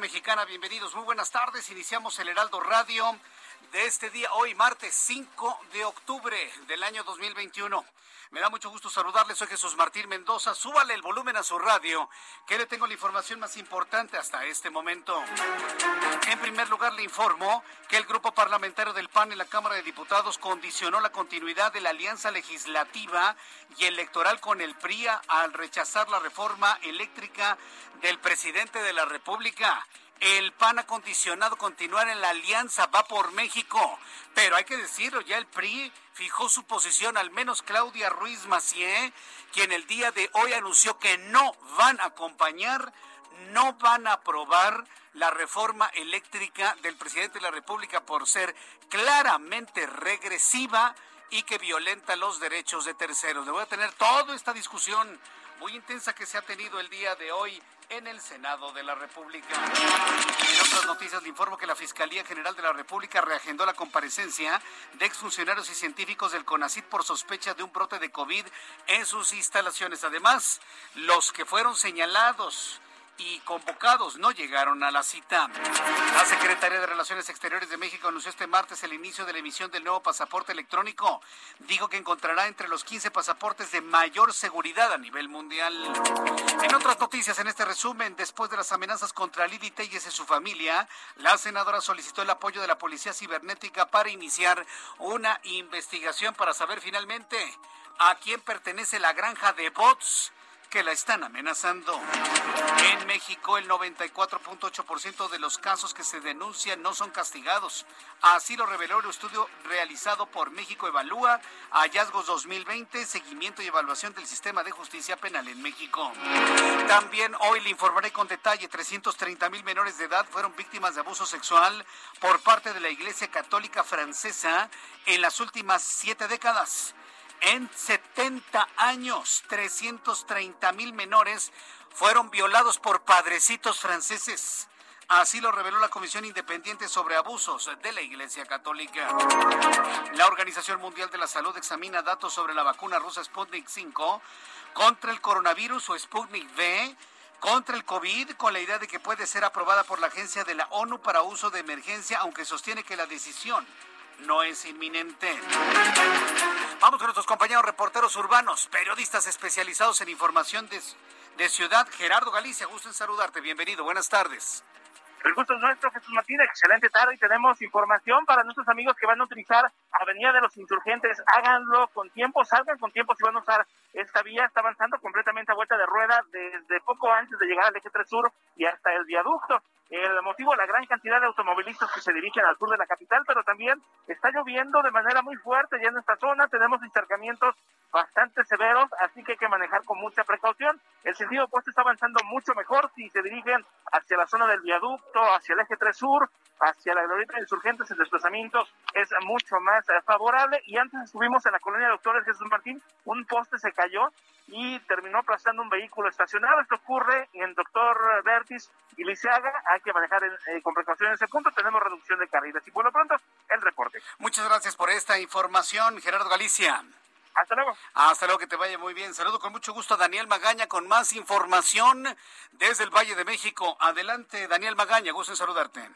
Mexicana. Bienvenidos, muy buenas tardes. Iniciamos el Heraldo Radio de este día, hoy martes 5 de octubre del año 2021. Me da mucho gusto saludarles, soy Jesús Martín Mendoza. Súbale el volumen a su radio, que le tengo la información más importante hasta este momento. En primer lugar, le informo que el grupo parlamentario del PAN en la Cámara de Diputados condicionó la continuidad de la alianza legislativa y electoral con el PRI al rechazar la reforma eléctrica del presidente de la República. El PAN ha condicionado continuar en la alianza, va por México. Pero hay que decirlo, ya el PRI fijó su posición, al menos Claudia Ruiz Macié, quien el día de hoy anunció que no van a acompañar, no van a aprobar la reforma eléctrica del presidente de la República por ser claramente regresiva y que violenta los derechos de terceros. Le voy a tener toda esta discusión muy intensa que se ha tenido el día de hoy en el Senado de la República. En otras noticias le informo que la Fiscalía General de la República reagendó la comparecencia de exfuncionarios y científicos del CONACIT por sospecha de un brote de COVID en sus instalaciones. Además, los que fueron señalados y convocados no llegaron a la cita. La Secretaría de Relaciones Exteriores de México anunció este martes el inicio de la emisión del nuevo pasaporte electrónico. Dijo que encontrará entre los 15 pasaportes de mayor seguridad a nivel mundial. En otras noticias, en este resumen, después de las amenazas contra Lili Telles y su familia, la senadora solicitó el apoyo de la Policía Cibernética para iniciar una investigación para saber finalmente a quién pertenece la granja de bots que la están amenazando. En México, el 94.8% de los casos que se denuncian no son castigados. Así lo reveló el estudio realizado por México Evalúa, hallazgos 2020, seguimiento y evaluación del sistema de justicia penal en México. También hoy le informaré con detalle, 330 mil menores de edad fueron víctimas de abuso sexual por parte de la Iglesia Católica Francesa en las últimas siete décadas. En 70 años, 330 mil menores fueron violados por padrecitos franceses. Así lo reveló la Comisión Independiente sobre Abusos de la Iglesia Católica. La Organización Mundial de la Salud examina datos sobre la vacuna rusa Sputnik 5 contra el coronavirus o Sputnik V contra el COVID con la idea de que puede ser aprobada por la agencia de la ONU para uso de emergencia, aunque sostiene que la decisión no es inminente. Vamos con nuestros compañeros reporteros urbanos, periodistas especializados en información de, ciudad. Gerardo Galicia, gusto en saludarte. Bienvenido, buenas tardes. El gusto es nuestro, Jesús Martín. Excelente tarde y tenemos información para nuestros amigos que van a utilizar Avenida de los Insurgentes. Háganlo con tiempo, salgan con tiempo si van a usar esta vía. Está avanzando completamente a vuelta de rueda desde poco antes de llegar al eje 3 sur y hasta el viaducto. El motivo, la gran cantidad de automovilistas que se dirigen al sur de la capital, pero también está lloviendo de manera muy fuerte ya en esta zona. Tenemos encharcamientos bastante severos, así que hay que manejar con mucha precaución. El sentido opuesto está avanzando mucho mejor si se dirigen hacia la zona del viaducto, hacia el eje 3 sur, hacia la glorieta de insurgentes, el desplazamiento es mucho más eh, favorable. Y antes estuvimos en la colonia Doctores Jesús Martín, un poste se cayó y terminó aplastando un vehículo estacionado. Esto ocurre en Doctor Vertis y Liceaga. Hay que manejar eh, con precaución en ese punto. Tenemos reducción de carriles. Y por lo pronto, el reporte. Muchas gracias por esta información, Gerardo Galicia. Hasta luego. Hasta luego, que te vaya muy bien. Saludo con mucho gusto a Daniel Magaña con más información desde el Valle de México. Adelante, Daniel Magaña, gusto en saludarte.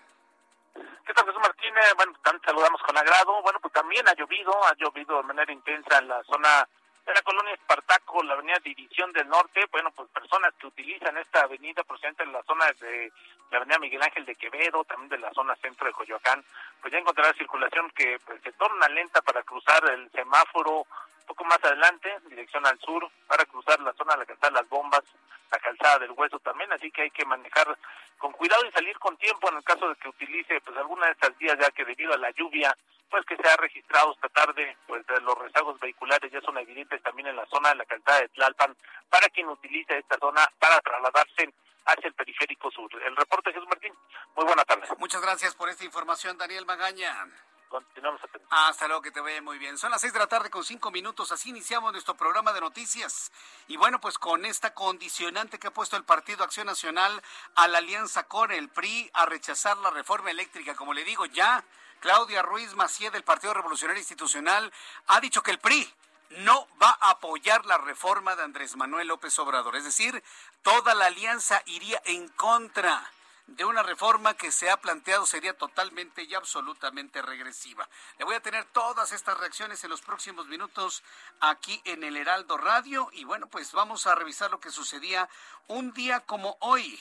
¿Qué tal, Jesús Martínez? Bueno, también saludamos con agrado. Bueno, pues también ha llovido, ha llovido de manera intensa en la zona de la colonia Espartaco, la avenida División del Norte. Bueno, pues personas que utilizan esta avenida procedente de la zona de la avenida Miguel Ángel de Quevedo, también de la zona centro de Coyoacán, pues ya encontrará circulación que pues, se torna lenta para cruzar el semáforo un poco más adelante, en dirección al sur, para cruzar la zona de la calzada Las Bombas, la calzada del Hueso también, así que hay que manejar con cuidado y salir con tiempo en el caso de que utilice pues alguna de estas vías, ya que debido a la lluvia pues que se ha registrado esta tarde, pues los rezagos vehiculares ya son evidentes también en la zona de la calzada de Tlalpan, para quien utilice esta zona para trasladarse hacia el periférico sur. El reporte Jesús Martín, muy buena tarde. Muchas gracias por esta información, Daniel Magaña. Continuamos atentos. Hasta luego, que te vaya muy bien. Son las seis de la tarde con cinco minutos, así iniciamos nuestro programa de noticias. Y bueno, pues con esta condicionante que ha puesto el Partido Acción Nacional a la alianza con el PRI a rechazar la reforma eléctrica, como le digo ya, Claudia Ruiz Macié del Partido Revolucionario Institucional ha dicho que el PRI no va a apoyar la reforma de Andrés Manuel López Obrador. Es decir, toda la alianza iría en contra de una reforma que se ha planteado sería totalmente y absolutamente regresiva. Le voy a tener todas estas reacciones en los próximos minutos aquí en el Heraldo Radio y bueno, pues vamos a revisar lo que sucedía un día como hoy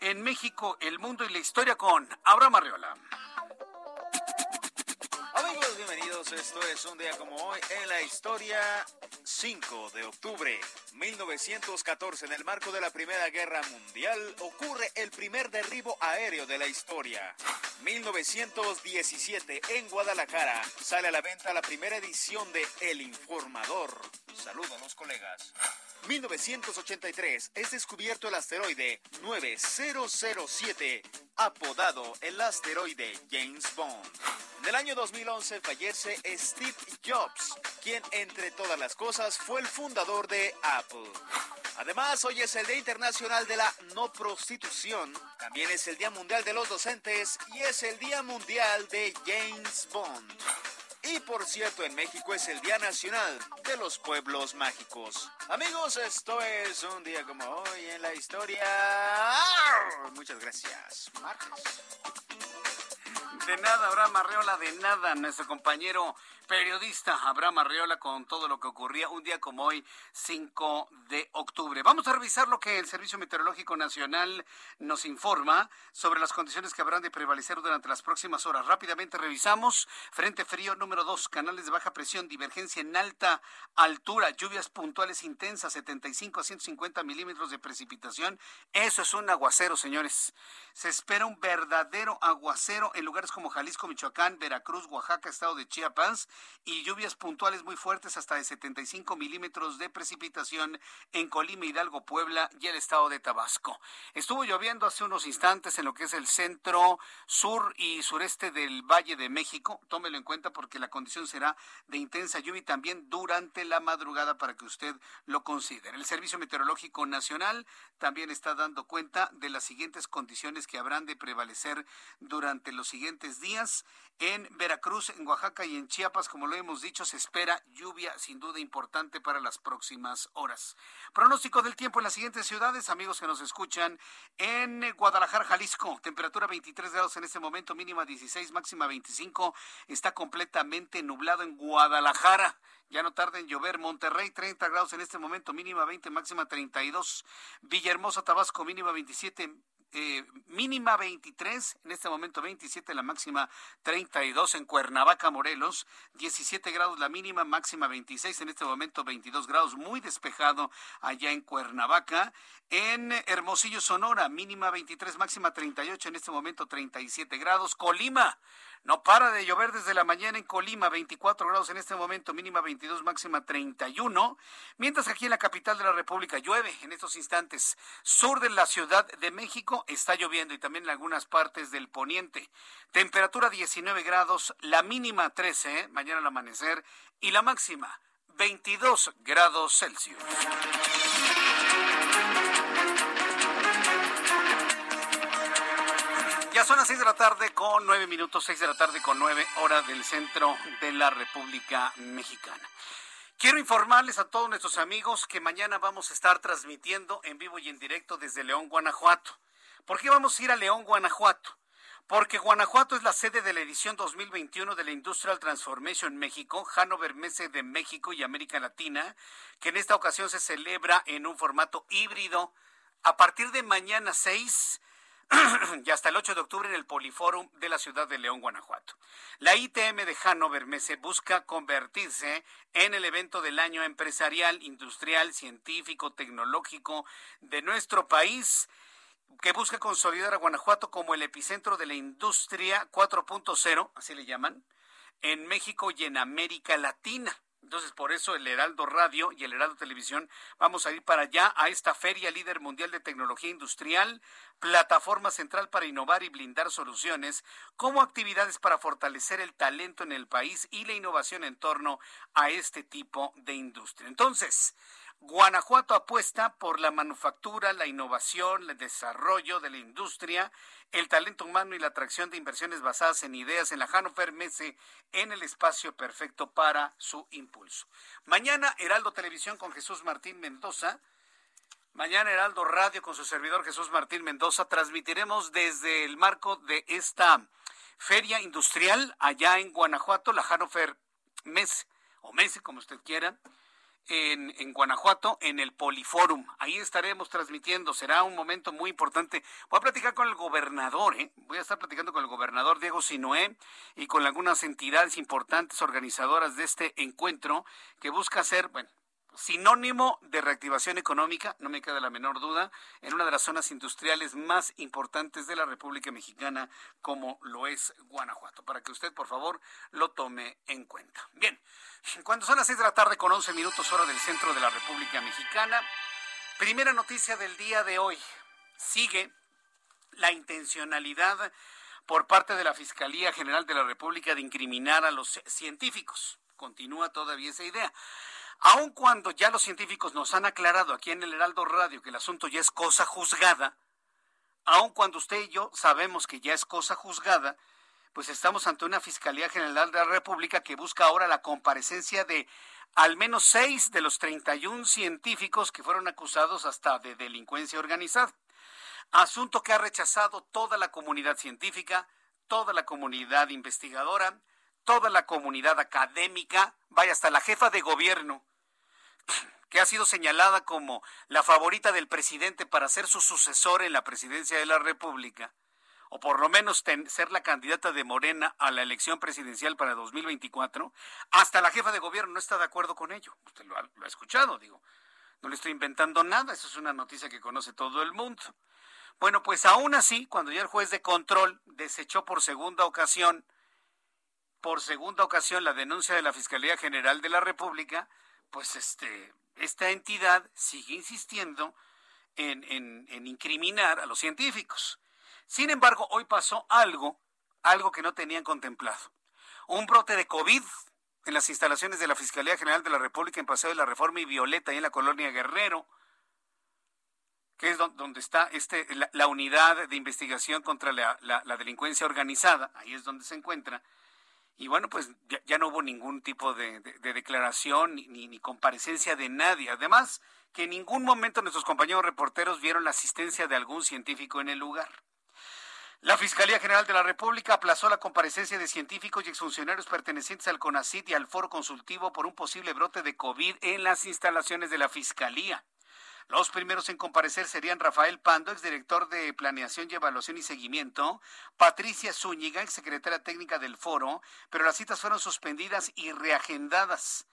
en México, el mundo y la historia con Abraham Arreola. Amigos, Esto es un día como hoy en la historia 5 de octubre 1914. En el marco de la Primera Guerra Mundial ocurre el primer derribo aéreo de la historia. 1917 en Guadalajara sale a la venta la primera edición de El Informador. Saludos los colegas. 1983 es descubierto el asteroide 9007, apodado el asteroide James Bond. En el año 2011 fallece Steve Jobs, quien entre todas las cosas fue el fundador de Apple. Además, hoy es el Día Internacional de la No Prostitución, también es el Día Mundial de los Docentes y es el Día Mundial de James Bond. Y por cierto, en México es el Día Nacional de los Pueblos Mágicos. Amigos, esto es un día como hoy en la historia. Muchas gracias. Martes. De nada, Abraham Arreola, de nada, nuestro compañero periodista Abraham Arreola con todo lo que ocurría un día como hoy, 5 de octubre. Vamos a revisar lo que el Servicio Meteorológico Nacional nos informa sobre las condiciones que habrán de prevalecer durante las próximas horas. Rápidamente revisamos frente frío número 2, canales de baja presión, divergencia en alta altura, lluvias puntuales intensas, 75 a 150 milímetros de precipitación. Eso es un aguacero, señores. Se espera un verdadero aguacero en lugares como Jalisco, Michoacán, Veracruz, Oaxaca, estado de Chiapas y lluvias puntuales muy fuertes hasta de 75 milímetros de precipitación en Colima, Hidalgo, Puebla y el estado de Tabasco. Estuvo lloviendo hace unos instantes en lo que es el centro, sur y sureste del Valle de México. Tómelo en cuenta porque la condición será de intensa lluvia también durante la madrugada para que usted lo considere. El Servicio Meteorológico Nacional también está dando cuenta de las siguientes condiciones que habrán de prevalecer durante los siguientes días. En Veracruz, en Oaxaca y en Chiapas, como lo hemos dicho, se espera lluvia sin duda importante para las próximas horas. Pronóstico del tiempo en las siguientes ciudades, amigos que nos escuchan. En Guadalajara, Jalisco, temperatura 23 grados en este momento, mínima 16, máxima 25. Está completamente nublado en Guadalajara. Ya no tarda en llover. Monterrey, 30 grados en este momento, mínima 20, máxima 32. Villahermosa, Tabasco, mínima 27, eh, mínima 23, en este momento 27, la máxima 32 en Cuernavaca, Morelos, 17 grados la mínima, máxima 26, en este momento 22 grados, muy despejado allá en Cuernavaca. En Hermosillo, Sonora, mínima 23, máxima 38, en este momento 37 grados. Colima, no para de llover desde la mañana en Colima, 24 grados en este momento, mínima 22, máxima 31. Mientras aquí en la capital de la República llueve en estos instantes. Sur de la Ciudad de México está lloviendo y también en algunas partes del poniente. Temperatura 19 grados, la mínima 13, ¿eh? mañana al amanecer, y la máxima 22 grados Celsius. Son las seis de la tarde con nueve minutos, seis de la tarde con nueve hora del centro de la República Mexicana. Quiero informarles a todos nuestros amigos que mañana vamos a estar transmitiendo en vivo y en directo desde León, Guanajuato. ¿Por qué vamos a ir a León, Guanajuato? Porque Guanajuato es la sede de la edición 2021 de la Industrial Transformation México, Hanover Messe de México y América Latina, que en esta ocasión se celebra en un formato híbrido a partir de mañana 6 y hasta el 8 de octubre en el Poliforum de la ciudad de León, Guanajuato. La ITM de Hannover Messe busca convertirse en el evento del año empresarial, industrial, científico, tecnológico de nuestro país que busca consolidar a Guanajuato como el epicentro de la industria 4.0, así le llaman, en México y en América Latina. Entonces, por eso el Heraldo Radio y el Heraldo Televisión vamos a ir para allá a esta feria líder mundial de tecnología industrial, plataforma central para innovar y blindar soluciones, como actividades para fortalecer el talento en el país y la innovación en torno a este tipo de industria. Entonces, Guanajuato apuesta por la manufactura, la innovación, el desarrollo de la industria, el talento humano y la atracción de inversiones basadas en ideas en la Hannover Messe en el espacio perfecto para su impulso. Mañana Heraldo Televisión con Jesús Martín Mendoza. Mañana Heraldo Radio con su servidor Jesús Martín Mendoza. Transmitiremos desde el marco de esta feria industrial allá en Guanajuato, la Hannover Messe o Messe como usted quiera en, en, Guanajuato, en el Poliforum. Ahí estaremos transmitiendo. Será un momento muy importante. Voy a platicar con el gobernador, ¿eh? Voy a estar platicando con el gobernador Diego Sinoé y con algunas entidades importantes organizadoras de este encuentro que busca hacer, bueno, sinónimo de reactivación económica, no me queda la menor duda, en una de las zonas industriales más importantes de la República Mexicana, como lo es Guanajuato, para que usted, por favor, lo tome en cuenta. Bien, cuando son las seis de la tarde con 11 minutos hora del centro de la República Mexicana, primera noticia del día de hoy, sigue la intencionalidad por parte de la Fiscalía General de la República de incriminar a los científicos. Continúa todavía esa idea. Aun cuando ya los científicos nos han aclarado aquí en el Heraldo Radio que el asunto ya es cosa juzgada, aun cuando usted y yo sabemos que ya es cosa juzgada, pues estamos ante una Fiscalía General de la República que busca ahora la comparecencia de al menos seis de los 31 científicos que fueron acusados hasta de delincuencia organizada. Asunto que ha rechazado toda la comunidad científica, toda la comunidad investigadora, toda la comunidad académica, vaya hasta la jefa de gobierno, que ha sido señalada como la favorita del presidente para ser su sucesor en la presidencia de la República, o por lo menos ser la candidata de Morena a la elección presidencial para 2024, hasta la jefa de gobierno no está de acuerdo con ello. Usted lo ha, lo ha escuchado, digo. No le estoy inventando nada, eso es una noticia que conoce todo el mundo. Bueno, pues aún así, cuando ya el juez de control desechó por segunda ocasión por segunda ocasión la denuncia de la Fiscalía General de la República, pues este, esta entidad sigue insistiendo en, en, incriminar a los científicos. Sin embargo, hoy pasó algo, algo que no tenían contemplado. Un brote de COVID en las instalaciones de la Fiscalía General de la República en Paseo de la Reforma y Violeta, y en la colonia Guerrero, que es donde está este, la, unidad de investigación contra la, la, delincuencia organizada, ahí es donde se encuentra, y bueno, pues ya, no hubo ningún tipo de, declaración ni, ni, comparecencia de nadie. Además, que en ningún momento nuestros compañeros reporteros vieron la asistencia de algún científico en el lugar. La Fiscalía General de la República aplazó la comparecencia de científicos y exfuncionarios pertenecientes al CONACIT y al Foro Consultivo por un posible brote de COVID en las instalaciones de la Fiscalía. Los primeros en comparecer serían Rafael Pando, exdirector de Planeación y Evaluación y Seguimiento, Patricia Zúñiga, exsecretaria técnica del foro, pero las citas fueron suspendidas y reagendadas.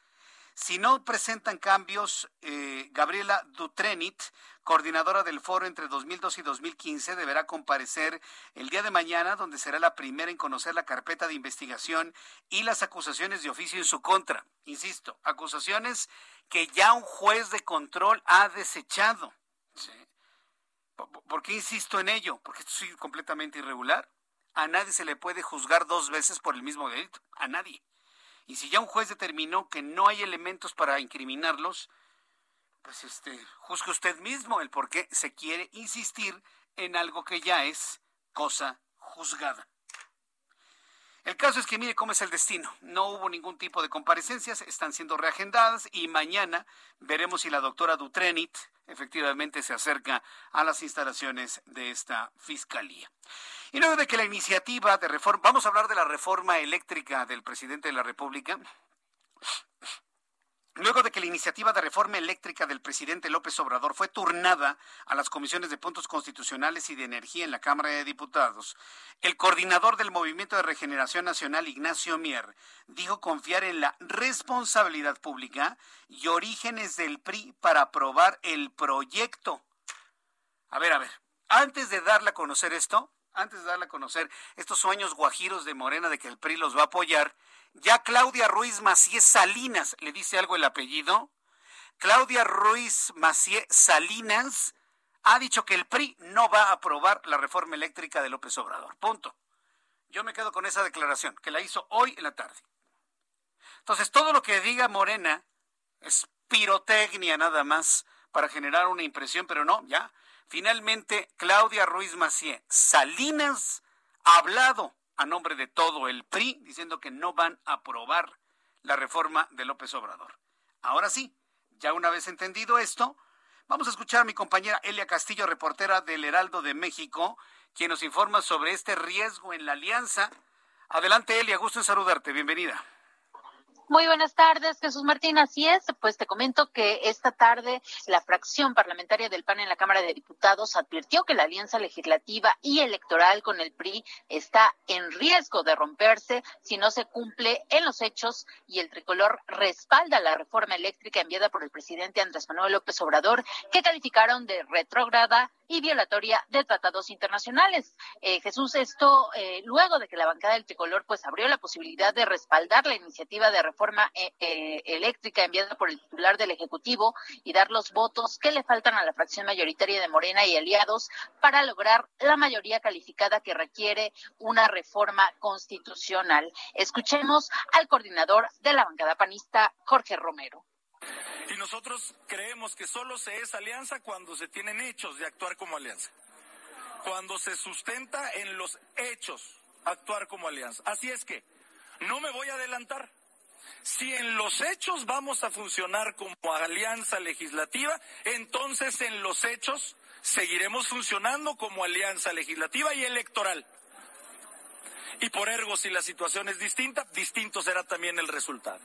Si no presentan cambios, eh, Gabriela Dutrenit, coordinadora del foro entre 2002 y 2015, deberá comparecer el día de mañana, donde será la primera en conocer la carpeta de investigación y las acusaciones de oficio en su contra. Insisto, acusaciones que ya un juez de control ha desechado. ¿Por qué insisto en ello? Porque esto es completamente irregular. A nadie se le puede juzgar dos veces por el mismo delito. A nadie. Y si ya un juez determinó que no hay elementos para incriminarlos, pues este, juzgue usted mismo el por qué se quiere insistir en algo que ya es cosa juzgada. El caso es que mire cómo es el destino. No hubo ningún tipo de comparecencias, están siendo reagendadas y mañana veremos si la doctora Dutrenit efectivamente se acerca a las instalaciones de esta fiscalía. Y luego de que la iniciativa de reforma, vamos a hablar de la reforma eléctrica del presidente de la República. Luego de que la iniciativa de reforma eléctrica del presidente López Obrador fue turnada a las comisiones de puntos constitucionales y de energía en la Cámara de Diputados, el coordinador del Movimiento de Regeneración Nacional, Ignacio Mier, dijo confiar en la responsabilidad pública y orígenes del PRI para aprobar el proyecto. A ver, a ver, antes de darle a conocer esto, antes de darle a conocer estos sueños guajiros de Morena de que el PRI los va a apoyar, ya Claudia Ruiz Macié Salinas, ¿le dice algo el apellido? Claudia Ruiz Macié Salinas ha dicho que el PRI no va a aprobar la reforma eléctrica de López Obrador. Punto. Yo me quedo con esa declaración, que la hizo hoy en la tarde. Entonces, todo lo que diga Morena es pirotecnia nada más para generar una impresión, pero no, ya. Finalmente, Claudia Ruiz Macié Salinas ha hablado a nombre de todo el PRI diciendo que no van a aprobar la reforma de López Obrador. Ahora sí, ya una vez entendido esto, vamos a escuchar a mi compañera Elia Castillo, reportera del Heraldo de México, quien nos informa sobre este riesgo en la alianza. Adelante, Elia, gusto en saludarte, bienvenida. Muy buenas tardes, Jesús Martín. Así es, pues te comento que esta tarde la fracción parlamentaria del PAN en la Cámara de Diputados advirtió que la alianza legislativa y electoral con el PRI está en riesgo de romperse si no se cumple en los hechos y el tricolor respalda la reforma eléctrica enviada por el presidente Andrés Manuel López Obrador, que calificaron de retrógrada y violatoria de tratados internacionales. Eh, Jesús, esto eh, luego de que la bancada del tricolor pues abrió la posibilidad de respaldar la iniciativa de reforma reforma eh, eh, eléctrica enviada por el titular del Ejecutivo y dar los votos que le faltan a la fracción mayoritaria de Morena y aliados para lograr la mayoría calificada que requiere una reforma constitucional. Escuchemos al coordinador de la bancada panista, Jorge Romero. Y nosotros creemos que solo se es alianza cuando se tienen hechos de actuar como alianza. Cuando se sustenta en los hechos actuar como alianza. Así es que no me voy a adelantar. Si en los hechos vamos a funcionar como alianza legislativa, entonces en los hechos seguiremos funcionando como alianza legislativa y electoral. Y por ergo, si la situación es distinta, distinto será también el resultado.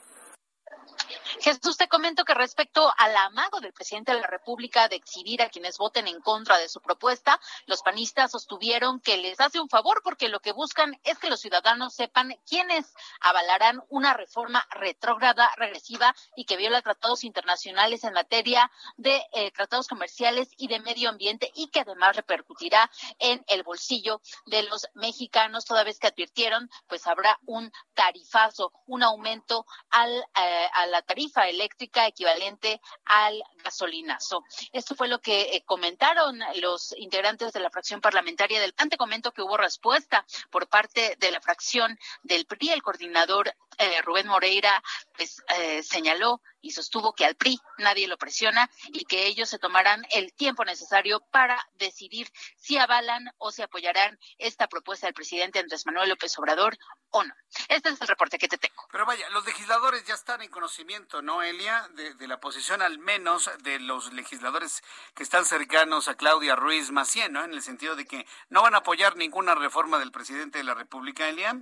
Jesús, te comento que respecto al amago del presidente de la República de exhibir a quienes voten en contra de su propuesta, los panistas sostuvieron que les hace un favor porque lo que buscan es que los ciudadanos sepan quiénes avalarán una reforma retrógrada, regresiva y que viola tratados internacionales en materia de eh, tratados comerciales y de medio ambiente y que además repercutirá en el bolsillo de los mexicanos, toda vez que advirtieron, pues habrá un tarifazo, un aumento al, eh, a la tarifa eléctrica equivalente al gasolinazo. Esto fue lo que eh, comentaron los integrantes de la fracción parlamentaria del PAN. Te comento que hubo respuesta por parte de la fracción del PRI. El coordinador eh, Rubén Moreira pues, eh, señaló y sostuvo que al PRI nadie lo presiona y que ellos se tomarán el tiempo necesario para decidir si avalan o si apoyarán esta propuesta del presidente Andrés Manuel López Obrador o no. Este es el reporte que te tengo. Pero vaya, los legisladores ya están en conocimiento, ¿no, Elia? De, la posición al menos de los legisladores que están cercanos a Claudia Ruiz Macién, ¿no? En el sentido de que no van a apoyar ninguna reforma del presidente de la República, Elia.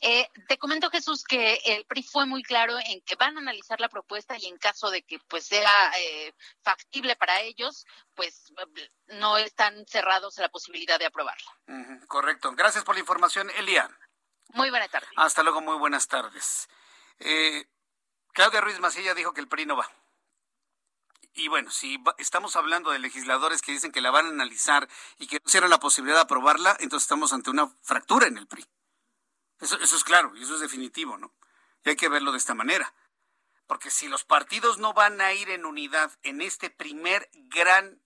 Eh, te comento, Jesús, que el PRI fue muy claro en que van a analizar la propuesta y en caso de que pues sea eh, factible para ellos, pues no están cerrados a la posibilidad de aprobarla. correcto. Gracias por la información, Elia. Muy buenas tardes. Hasta luego, muy buenas tardes. Eh, Claudia Ruiz Macilla dijo que el PRI no va. Y bueno, si estamos hablando de legisladores que dicen que la van a analizar y que no cierran la posibilidad de aprobarla, entonces estamos ante una fractura en el PRI. Eso, eso es claro y eso es definitivo, ¿no? Y hay que verlo de esta manera. Porque si los partidos no van a ir en unidad en este primer gran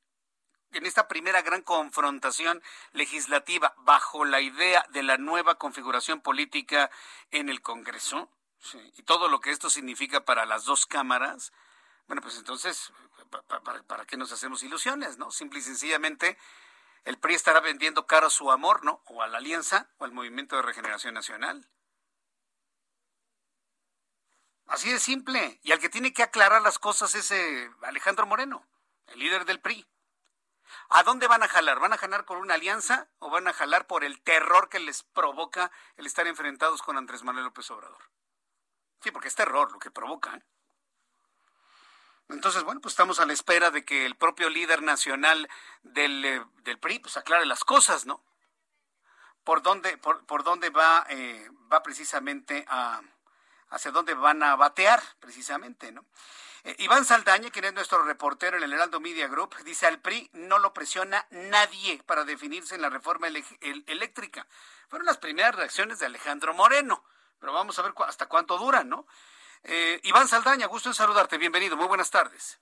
en esta primera gran confrontación legislativa bajo la idea de la nueva configuración política en el Congreso y todo lo que esto significa para las dos cámaras, bueno, pues entonces, ¿para, para qué nos hacemos ilusiones? no Simple y sencillamente el PRI estará vendiendo caro su amor, ¿no? O a la Alianza o al Movimiento de Regeneración Nacional. Así de simple. Y al que tiene que aclarar las cosas es eh, Alejandro Moreno, el líder del PRI. ¿A dónde van a jalar? ¿Van a jalar por una alianza o van a jalar por el terror que les provoca el estar enfrentados con Andrés Manuel López Obrador? Sí, porque es terror lo que provoca. Entonces, bueno, pues estamos a la espera de que el propio líder nacional del, eh, del PRI pues aclare las cosas, ¿no? Por dónde, por, por dónde va, eh, va precisamente a, hacia dónde van a batear, precisamente, ¿no? Eh, Iván Saldaña, quien es nuestro reportero en el Heraldo Media Group, dice al PRI no lo presiona nadie para definirse en la reforma eléctrica. Fueron las primeras reacciones de Alejandro Moreno, pero vamos a ver hasta cuánto duran, ¿no? Eh, Iván Saldaña, gusto en saludarte, bienvenido, muy buenas tardes.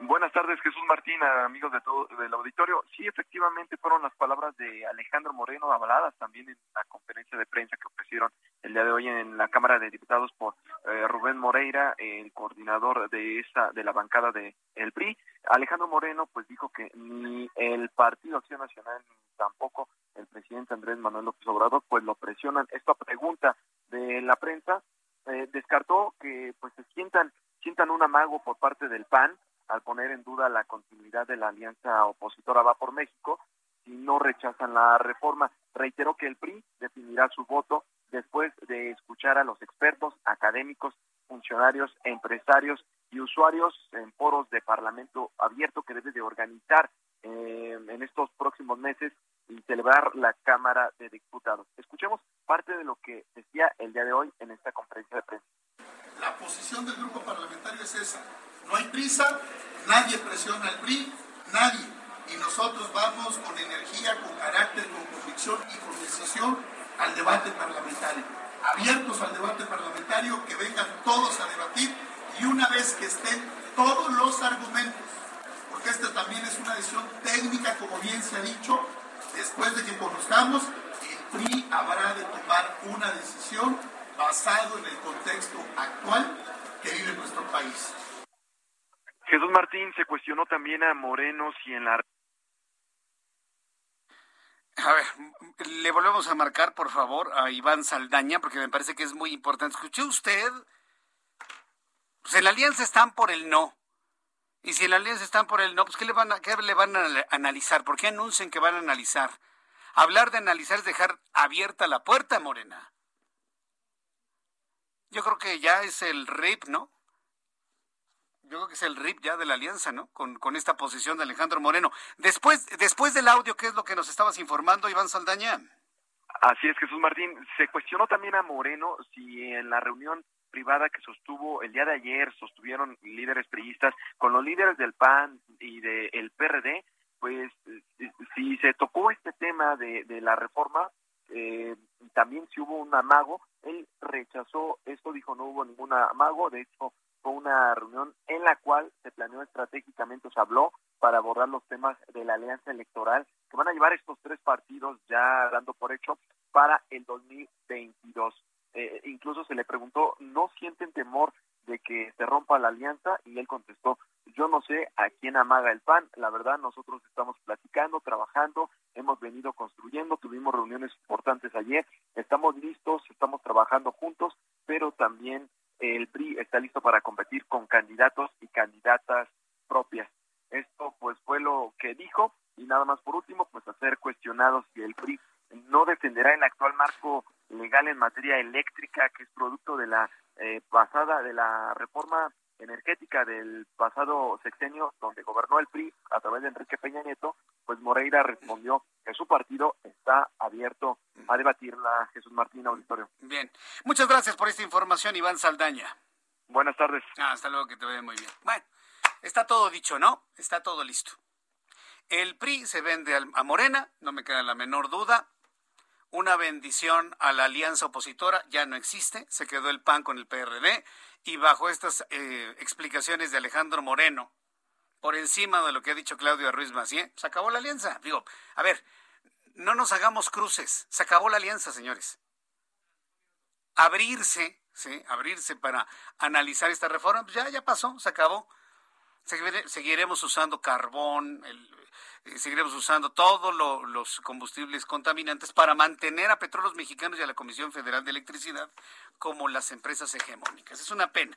Buenas tardes, Jesús Martín, amigos de todo del auditorio. Sí, efectivamente fueron las palabras de Alejandro Moreno avaladas también en la conferencia de prensa que ofrecieron el día de hoy en la Cámara de Diputados por eh, Rubén Moreira, el coordinador de esta de la bancada de el PRI. Alejandro Moreno pues dijo que ni el Partido Acción Nacional ni tampoco el presidente Andrés Manuel López Obrador pues lo presionan. Esta pregunta de la prensa eh, descartó que pues se sientan sientan un amago por parte del PAN al poner en duda la continuidad de la alianza opositora Va por México si no rechazan la reforma. Reiteró que el PRI definirá su voto después de escuchar a los expertos, académicos, funcionarios, empresarios y usuarios en foros de Parlamento abierto que debe de organizar eh, en estos próximos meses y celebrar la Cámara de Diputados. Escuchemos parte de lo que decía el día de hoy en esta conferencia de prensa. La posición del grupo parlamentario es esa. No hay prisa, nadie presiona al PRI, nadie. Y nosotros vamos con energía, con carácter, con convicción y con decisión al debate parlamentario. Abiertos al debate parlamentario, que vengan todos a debatir y una vez que estén todos los argumentos, porque esta también es una decisión técnica, como bien se ha dicho, después de que conozcamos, el PRI habrá de tomar una decisión basado en el contexto actual que vive nuestro país. Jesús Martín se cuestionó también a Moreno si en la... A ver, le volvemos a marcar, por favor, a Iván Saldaña, porque me parece que es muy importante. ¿Escuchó usted? Pues en la alianza están por el no. Y si en la alianza están por el no, pues ¿qué le van a, qué le van a analizar? ¿Por qué anuncian que van a analizar? Hablar de analizar es dejar abierta la puerta, Morena. Yo creo que ya es el RIP, ¿no? Yo creo que es el RIP ya de la alianza, ¿no? Con, con esta posición de Alejandro Moreno. Después, después del audio, ¿qué es lo que nos estabas informando, Iván Saldaña? Así es, Jesús Martín. Se cuestionó también a Moreno si en la reunión privada que sostuvo el día de ayer, sostuvieron líderes priistas con los líderes del PAN y del PRD, pues si se tocó este tema de, de la reforma, eh, también si hubo un amago, él rechazó esto, dijo no hubo ningún amago, de hecho fue una reunión en la cual se planeó estratégicamente, se habló para abordar los temas de la alianza electoral que van a llevar estos tres partidos ya dando por hecho para el 2022. Eh, incluso se le preguntó, ¿no sienten temor de que se rompa la alianza? Y él contestó, yo no sé a quién amaga el PAN, la verdad nosotros estamos platicando, trabajando, hemos venido construyendo, tuvimos reuniones importantes ayer, estamos listos, estamos trabajando juntos, pero también el PRI está listo para competir con candidatos y candidatas propias. Esto pues fue lo que dijo y nada más por último pues hacer cuestionados si el PRI no defenderá el actual marco legal en materia eléctrica que es producto de la eh, pasada de la reforma energética del pasado sexenio donde gobernó el PRI a través de Enrique Peña Nieto, pues Moreira respondió que su partido está abierto a debatirla Jesús Martín Auditorio. Bien, muchas gracias por esta información, Iván Saldaña. Buenas tardes. Ah, hasta luego, que te vaya muy bien. Bueno, está todo dicho, ¿no? Está todo listo. El PRI se vende a Morena, no me queda la menor duda. Una bendición a la alianza opositora ya no existe, se quedó el PAN con el PRD y bajo estas eh, explicaciones de Alejandro Moreno, por encima de lo que ha dicho Claudio Ruiz Macié, se acabó la alianza. Digo, a ver, no nos hagamos cruces, se acabó la alianza, señores. Abrirse, ¿sí? Abrirse para analizar esta reforma, pues ya, ya pasó, se acabó. Seguiremos usando carbón, eh, seguiremos usando todos los combustibles contaminantes para mantener a Petróleos Mexicanos y a la Comisión Federal de Electricidad como las empresas hegemónicas. Es una pena.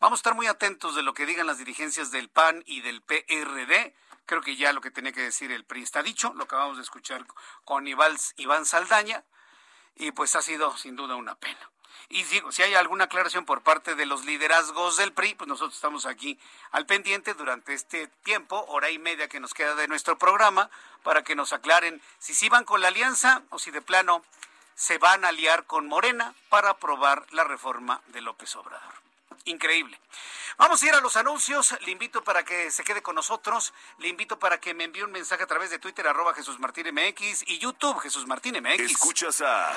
Vamos a estar muy atentos de lo que digan las dirigencias del PAN y del PRD. Creo que ya lo que tenía que decir el PRI está dicho, lo acabamos de escuchar con Iván Saldaña, y pues ha sido sin duda una pena. Y digo, si hay alguna aclaración por parte de los liderazgos del PRI, pues nosotros estamos aquí al pendiente durante este tiempo, hora y media que nos queda de nuestro programa, para que nos aclaren si sí van con la alianza o si de plano se van a aliar con Morena para aprobar la reforma de López Obrador. Increíble. Vamos a ir a los anuncios. Le invito para que se quede con nosotros. Le invito para que me envíe un mensaje a través de Twitter, arroba Jesús Martín MX y YouTube, Jesús Martín MX. Escuchas a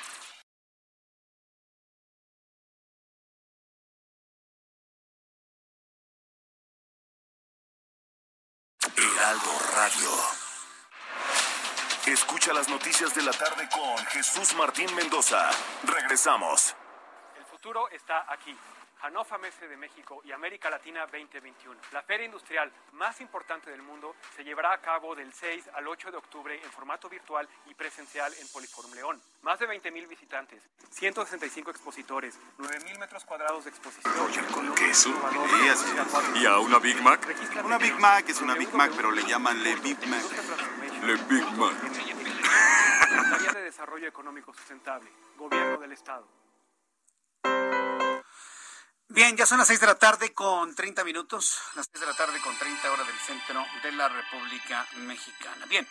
Escucha las noticias de la tarde con Jesús Martín Mendoza. Regresamos. El futuro está aquí. Hannover Messe de México y América Latina 2021. La feria industrial más importante del mundo se llevará a cabo del 6 al 8 de octubre en formato virtual y presencial en Poliforum León. Más de 20.000 visitantes, 165 expositores, 9.000 metros cuadrados de exposición. con queso, ¿Y a una Big Mac? Una Big Mac es una Big Mac, pero le llaman Le Big Mac. Le Big Mac. Desarrollo Económico Sustentable, Gobierno del Estado. Bien, ya son las 6 de la tarde con 30 minutos, las 6 de la tarde con 30 horas del centro de la República Mexicana. Bien,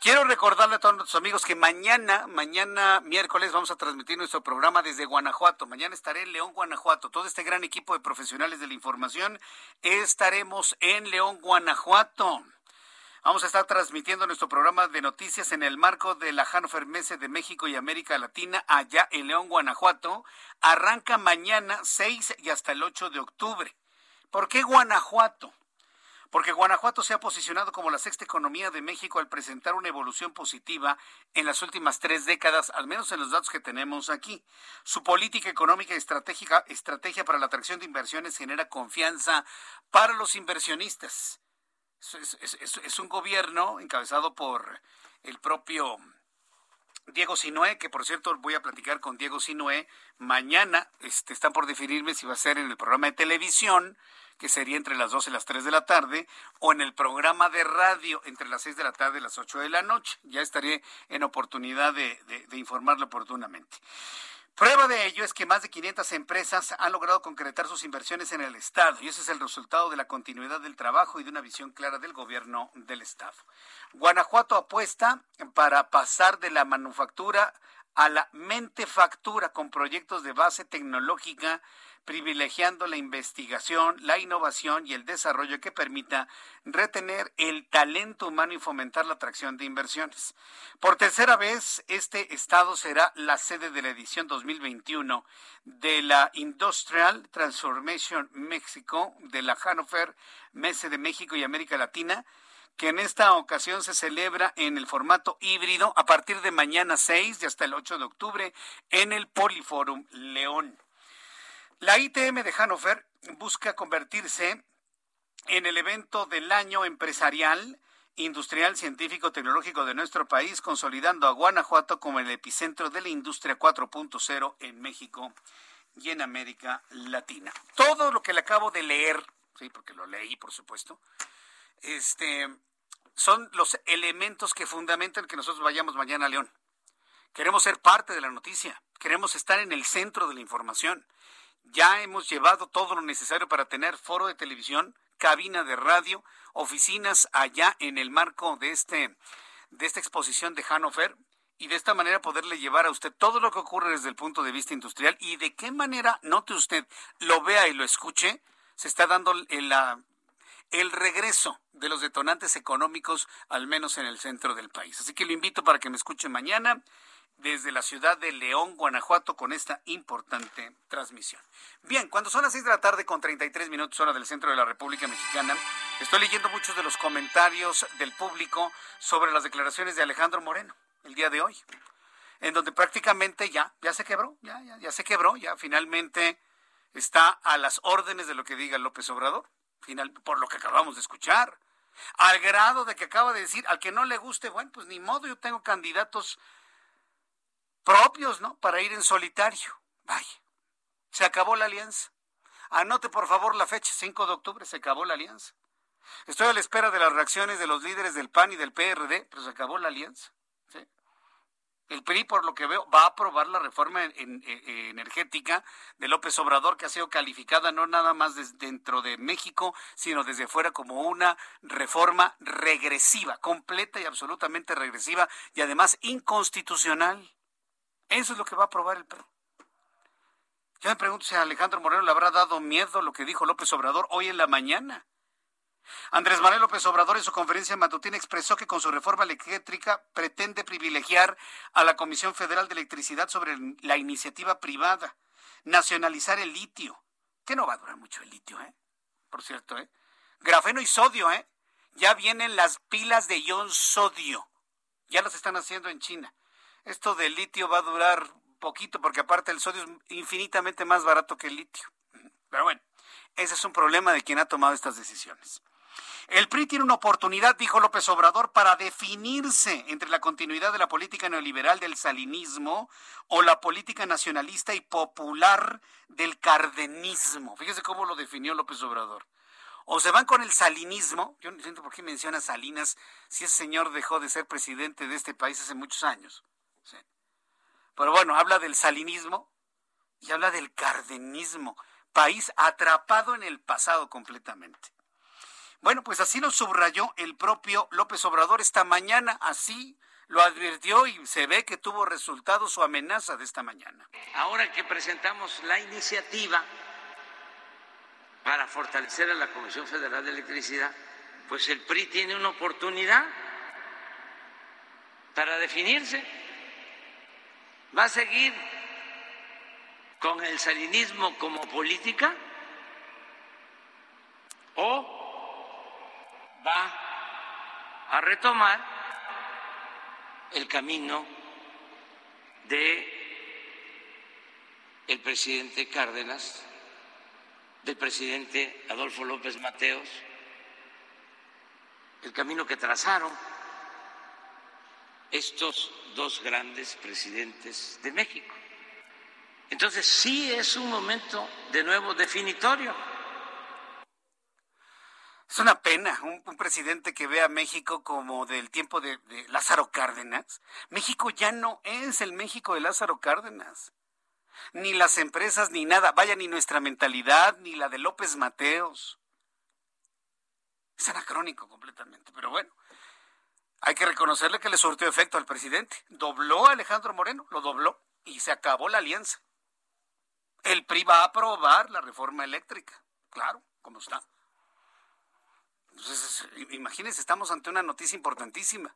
quiero recordarle a todos nuestros amigos que mañana, mañana miércoles vamos a transmitir nuestro programa desde Guanajuato. Mañana estaré en León, Guanajuato. Todo este gran equipo de profesionales de la información estaremos en León, Guanajuato. Vamos a estar transmitiendo nuestro programa de noticias en el marco de la Hannover de México y América Latina allá en León, Guanajuato. Arranca mañana 6 y hasta el 8 de octubre. ¿Por qué Guanajuato? Porque Guanajuato se ha posicionado como la sexta economía de México al presentar una evolución positiva en las últimas tres décadas, al menos en los datos que tenemos aquí. Su política económica y estratégica, estrategia para la atracción de inversiones genera confianza para los inversionistas es, un gobierno encabezado por el propio Diego Sinué, que por cierto voy a platicar con Diego Sinué mañana. Este, están por definirme si va a ser en el programa de televisión, que sería entre las 2 y las 3 de la tarde, o en el programa de radio entre las 6 de la tarde y las 8 de la noche. Ya estaré en oportunidad de, informarle oportunamente. Prueba de ello es que más de 500 empresas han logrado concretar sus inversiones en el Estado y ese es el resultado de la continuidad del trabajo y de una visión clara del gobierno del Estado. Guanajuato apuesta para pasar de la manufactura a la mentefactura con proyectos de base tecnológica privilegiando la investigación, la innovación y el desarrollo que permita retener el talento humano y fomentar la atracción de inversiones. Por tercera vez, este estado será la sede de la edición 2021 de la Industrial Transformation México de la Hannover Messe de México y América Latina, que en esta ocasión se celebra en el formato híbrido a partir de mañana 6 y hasta el 8 de octubre en el Poliforum León. La ITM de Hannover busca convertirse en el evento del año empresarial, industrial, científico, tecnológico de nuestro país, consolidando a Guanajuato como el epicentro de la industria 4.0 en México y en América Latina. Todo lo que le acabo de leer, sí, porque lo leí, por supuesto, este, son los elementos que fundamentan que nosotros vayamos mañana a León. Queremos ser parte de la noticia, queremos estar en el centro de la información ya hemos llevado todo lo necesario para tener foro de televisión, cabina de radio, oficinas allá en el marco de este de esta exposición de Hannover y de esta manera poderle llevar a usted todo lo que ocurre desde el punto de vista industrial y de qué manera, note usted, lo vea y lo escuche, se está dando el, el regreso de los detonantes económicos, al menos en el centro del país. Así que lo invito para que me escuche mañana desde la ciudad de León, Guanajuato, con esta importante transmisión. Bien, cuando son las 6 de la tarde con 33 minutos hora del centro de la República Mexicana, estoy leyendo muchos de los comentarios del público sobre las declaraciones de Alejandro Moreno el día de hoy, en donde prácticamente ya, ya se quebró, ya, ya, ya se quebró, ya finalmente está a las órdenes de lo que diga López Obrador, final, por lo que acabamos de escuchar al grado de que acaba de decir, al que no le guste, bueno, pues ni modo, yo tengo candidatos propios, ¿no? Para ir en solitario. Vaya, se acabó la alianza. Anote por favor la fecha, 5 de octubre, se acabó la alianza. Estoy a la espera de las reacciones de los líderes del PAN y del PRD, pero se acabó la alianza. El PRI, por lo que veo, va a aprobar la reforma energética de López Obrador, que ha sido calificada no nada más desde dentro de México, sino desde fuera como una reforma regresiva, completa y absolutamente regresiva, y además inconstitucional. Eso es lo que va a aprobar el PRI. Yo me pregunto si a Alejandro Moreno le habrá dado miedo lo que dijo López Obrador hoy en la mañana. Andrés Manuel López Obrador en su conferencia matutina expresó que con su reforma eléctrica pretende privilegiar a la Comisión Federal de Electricidad sobre la iniciativa privada, nacionalizar el litio, que no va a durar mucho el litio, ¿eh? Por cierto, ¿eh? Grafeno y sodio, ¿eh? Ya vienen las pilas de ion sodio. Ya las están haciendo en China. Esto del litio va a durar poquito porque aparte el sodio es infinitamente más barato que el litio. Pero bueno, ese es un problema de quien ha tomado estas decisiones. El PRI tiene una oportunidad, dijo López Obrador, para definirse entre la continuidad de la política neoliberal del salinismo o la política nacionalista y popular del cardenismo. Fíjese cómo lo definió López Obrador. O se van con el salinismo, yo no entiendo por qué menciona Salinas si ese señor dejó de ser presidente de este país hace muchos años. Pero bueno, habla del salinismo y habla del cardenismo, país atrapado en el pasado completamente. Bueno, pues así lo subrayó el propio López Obrador esta mañana, así lo advirtió y se ve que tuvo resultado su amenaza de esta mañana. Ahora que presentamos la iniciativa para fortalecer a la Comisión Federal de Electricidad, pues el PRI tiene una oportunidad para definirse. ¿Va a seguir con el salinismo como política? ¿O va a retomar el camino de el presidente Cárdenas, del presidente Adolfo López Mateos, el camino que trazaron estos dos grandes presidentes de México. Entonces sí es un momento de nuevo definitorio. Es una pena un, presidente que ve a México como del tiempo de, de, Lázaro Cárdenas. México ya no es el México de Lázaro Cárdenas. Ni las empresas, ni nada. Vaya, ni nuestra mentalidad, ni la de López Mateos. Es anacrónico completamente. Pero bueno, hay que reconocerle que le sortió efecto al presidente. Dobló a Alejandro Moreno, lo dobló y se acabó la alianza. El PRI va a aprobar la reforma eléctrica. Claro, como está. Entonces, imagínense, estamos ante una noticia importantísima.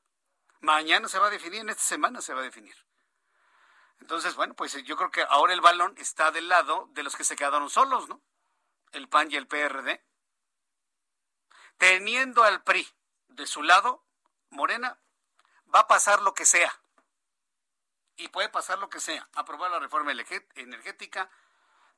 Mañana se va a definir, en esta semana se va a definir. Entonces, bueno, pues yo creo que ahora el balón está del lado de los que se quedaron solos, ¿no? El PAN y el PRD. Teniendo al PRI de su lado, Morena, va a pasar lo que sea. Y puede pasar lo que sea. Aprobar la reforma energética,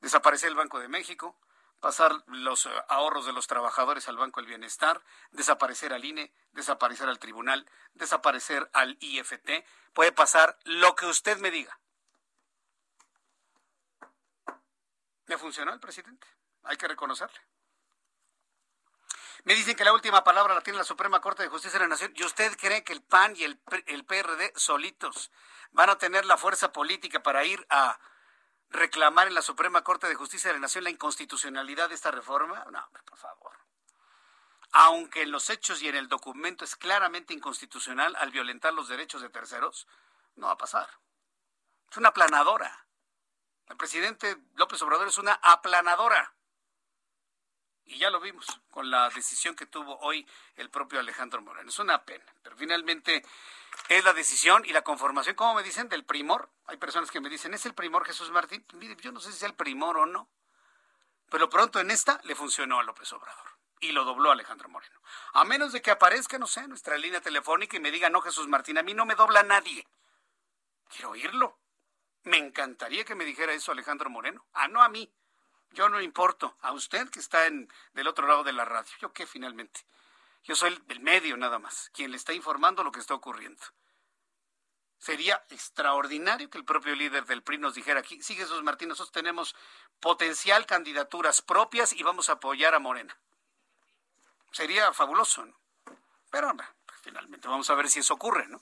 desaparecer el Banco de México, pasar los eh, ahorros de los trabajadores al Banco del Bienestar, desaparecer al INE, desaparecer al tribunal, desaparecer al IFT. Puede pasar lo que usted me diga. ¿Le funcionó el presidente? Hay que reconocerle. Me dicen que la última palabra la tiene la Suprema Corte de Justicia de la Nación. ¿Y usted cree que el PAN y el, el PRD solitos van a tener la fuerza política para ir a reclamar en la Suprema Corte de Justicia de la Nación la inconstitucionalidad de esta reforma? No, por favor. Aunque en los hechos y en el documento es claramente inconstitucional al violentar los derechos de terceros, no va a pasar. Es una aplanadora. El presidente López Obrador es una aplanadora. Y ya lo vimos con la decisión que tuvo hoy el propio Alejandro Moreno. Es una pena, pero finalmente es la decisión y la conformación, como me dicen, del primor. Hay personas que me dicen, ¿es el primor Jesús Martín? Mire, yo no sé si es el primor o no, pero pronto en esta le funcionó a López Obrador y lo dobló Alejandro Moreno. A menos de que aparezca, no sé, nuestra línea telefónica y me diga, no, Jesús Martín, a mí no me dobla nadie. Quiero oírlo. Me encantaría que me dijera eso Alejandro Moreno. Ah, no a mí. Yo no importo. A usted que está en, del otro lado de la radio. ¿Yo qué finalmente? Yo soy el medio nada más, quien le está informando lo que está ocurriendo. Sería extraordinario que el propio líder del PRI nos dijera aquí, sí Jesús Martín, nosotros tenemos potencial candidaturas propias y vamos a apoyar a Morena. Sería fabuloso, ¿no? Pero pues, finalmente vamos a ver si eso ocurre, ¿no?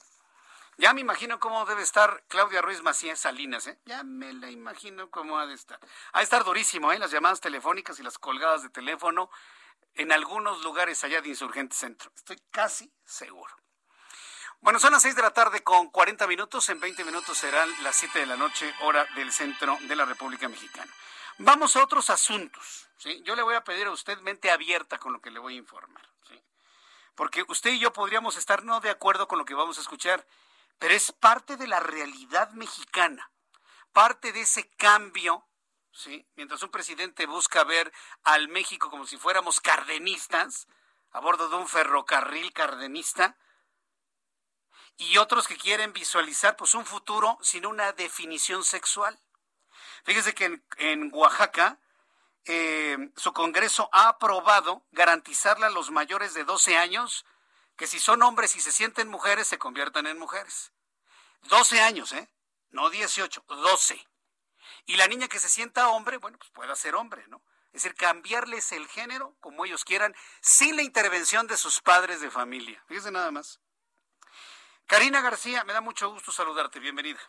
Ya me imagino cómo debe estar Claudia Ruiz Macías Salinas, ¿eh? Ya me la imagino cómo ha de estar. Ha de estar durísimo, ¿eh? Las llamadas telefónicas y las colgadas de teléfono en algunos lugares allá de Insurgente Centro. Estoy casi seguro. Bueno, son las 6 de la tarde con 40 minutos. En 20 minutos serán las 7 de la noche, hora del centro de la República Mexicana. Vamos a otros asuntos. Yo le voy a pedir a usted mente abierta con lo que le voy a informar. ¿sí? Porque usted y yo podríamos estar no de acuerdo con lo que vamos a escuchar, pero es parte de la realidad mexicana, parte de ese cambio ¿sí? Mientras un presidente busca ver al México como si fuéramos cardenistas, a bordo de un ferrocarril cardenista, y otros que quieren visualizar pues un futuro sin una definición sexual. Fíjese que en, Oaxaca eh, su Congreso ha aprobado garantizarle a los mayores de 12 años que si son hombres y se sienten mujeres, se conviertan en mujeres. 12 años, ¿eh? No 18, 12. Y la niña que se sienta hombre, bueno, pues pueda ser hombre, ¿no? Es decir, cambiarles el género como ellos quieran, sin la intervención de sus padres de familia. Fíjese nada más. Karina García, me da mucho gusto saludarte. Bienvenida.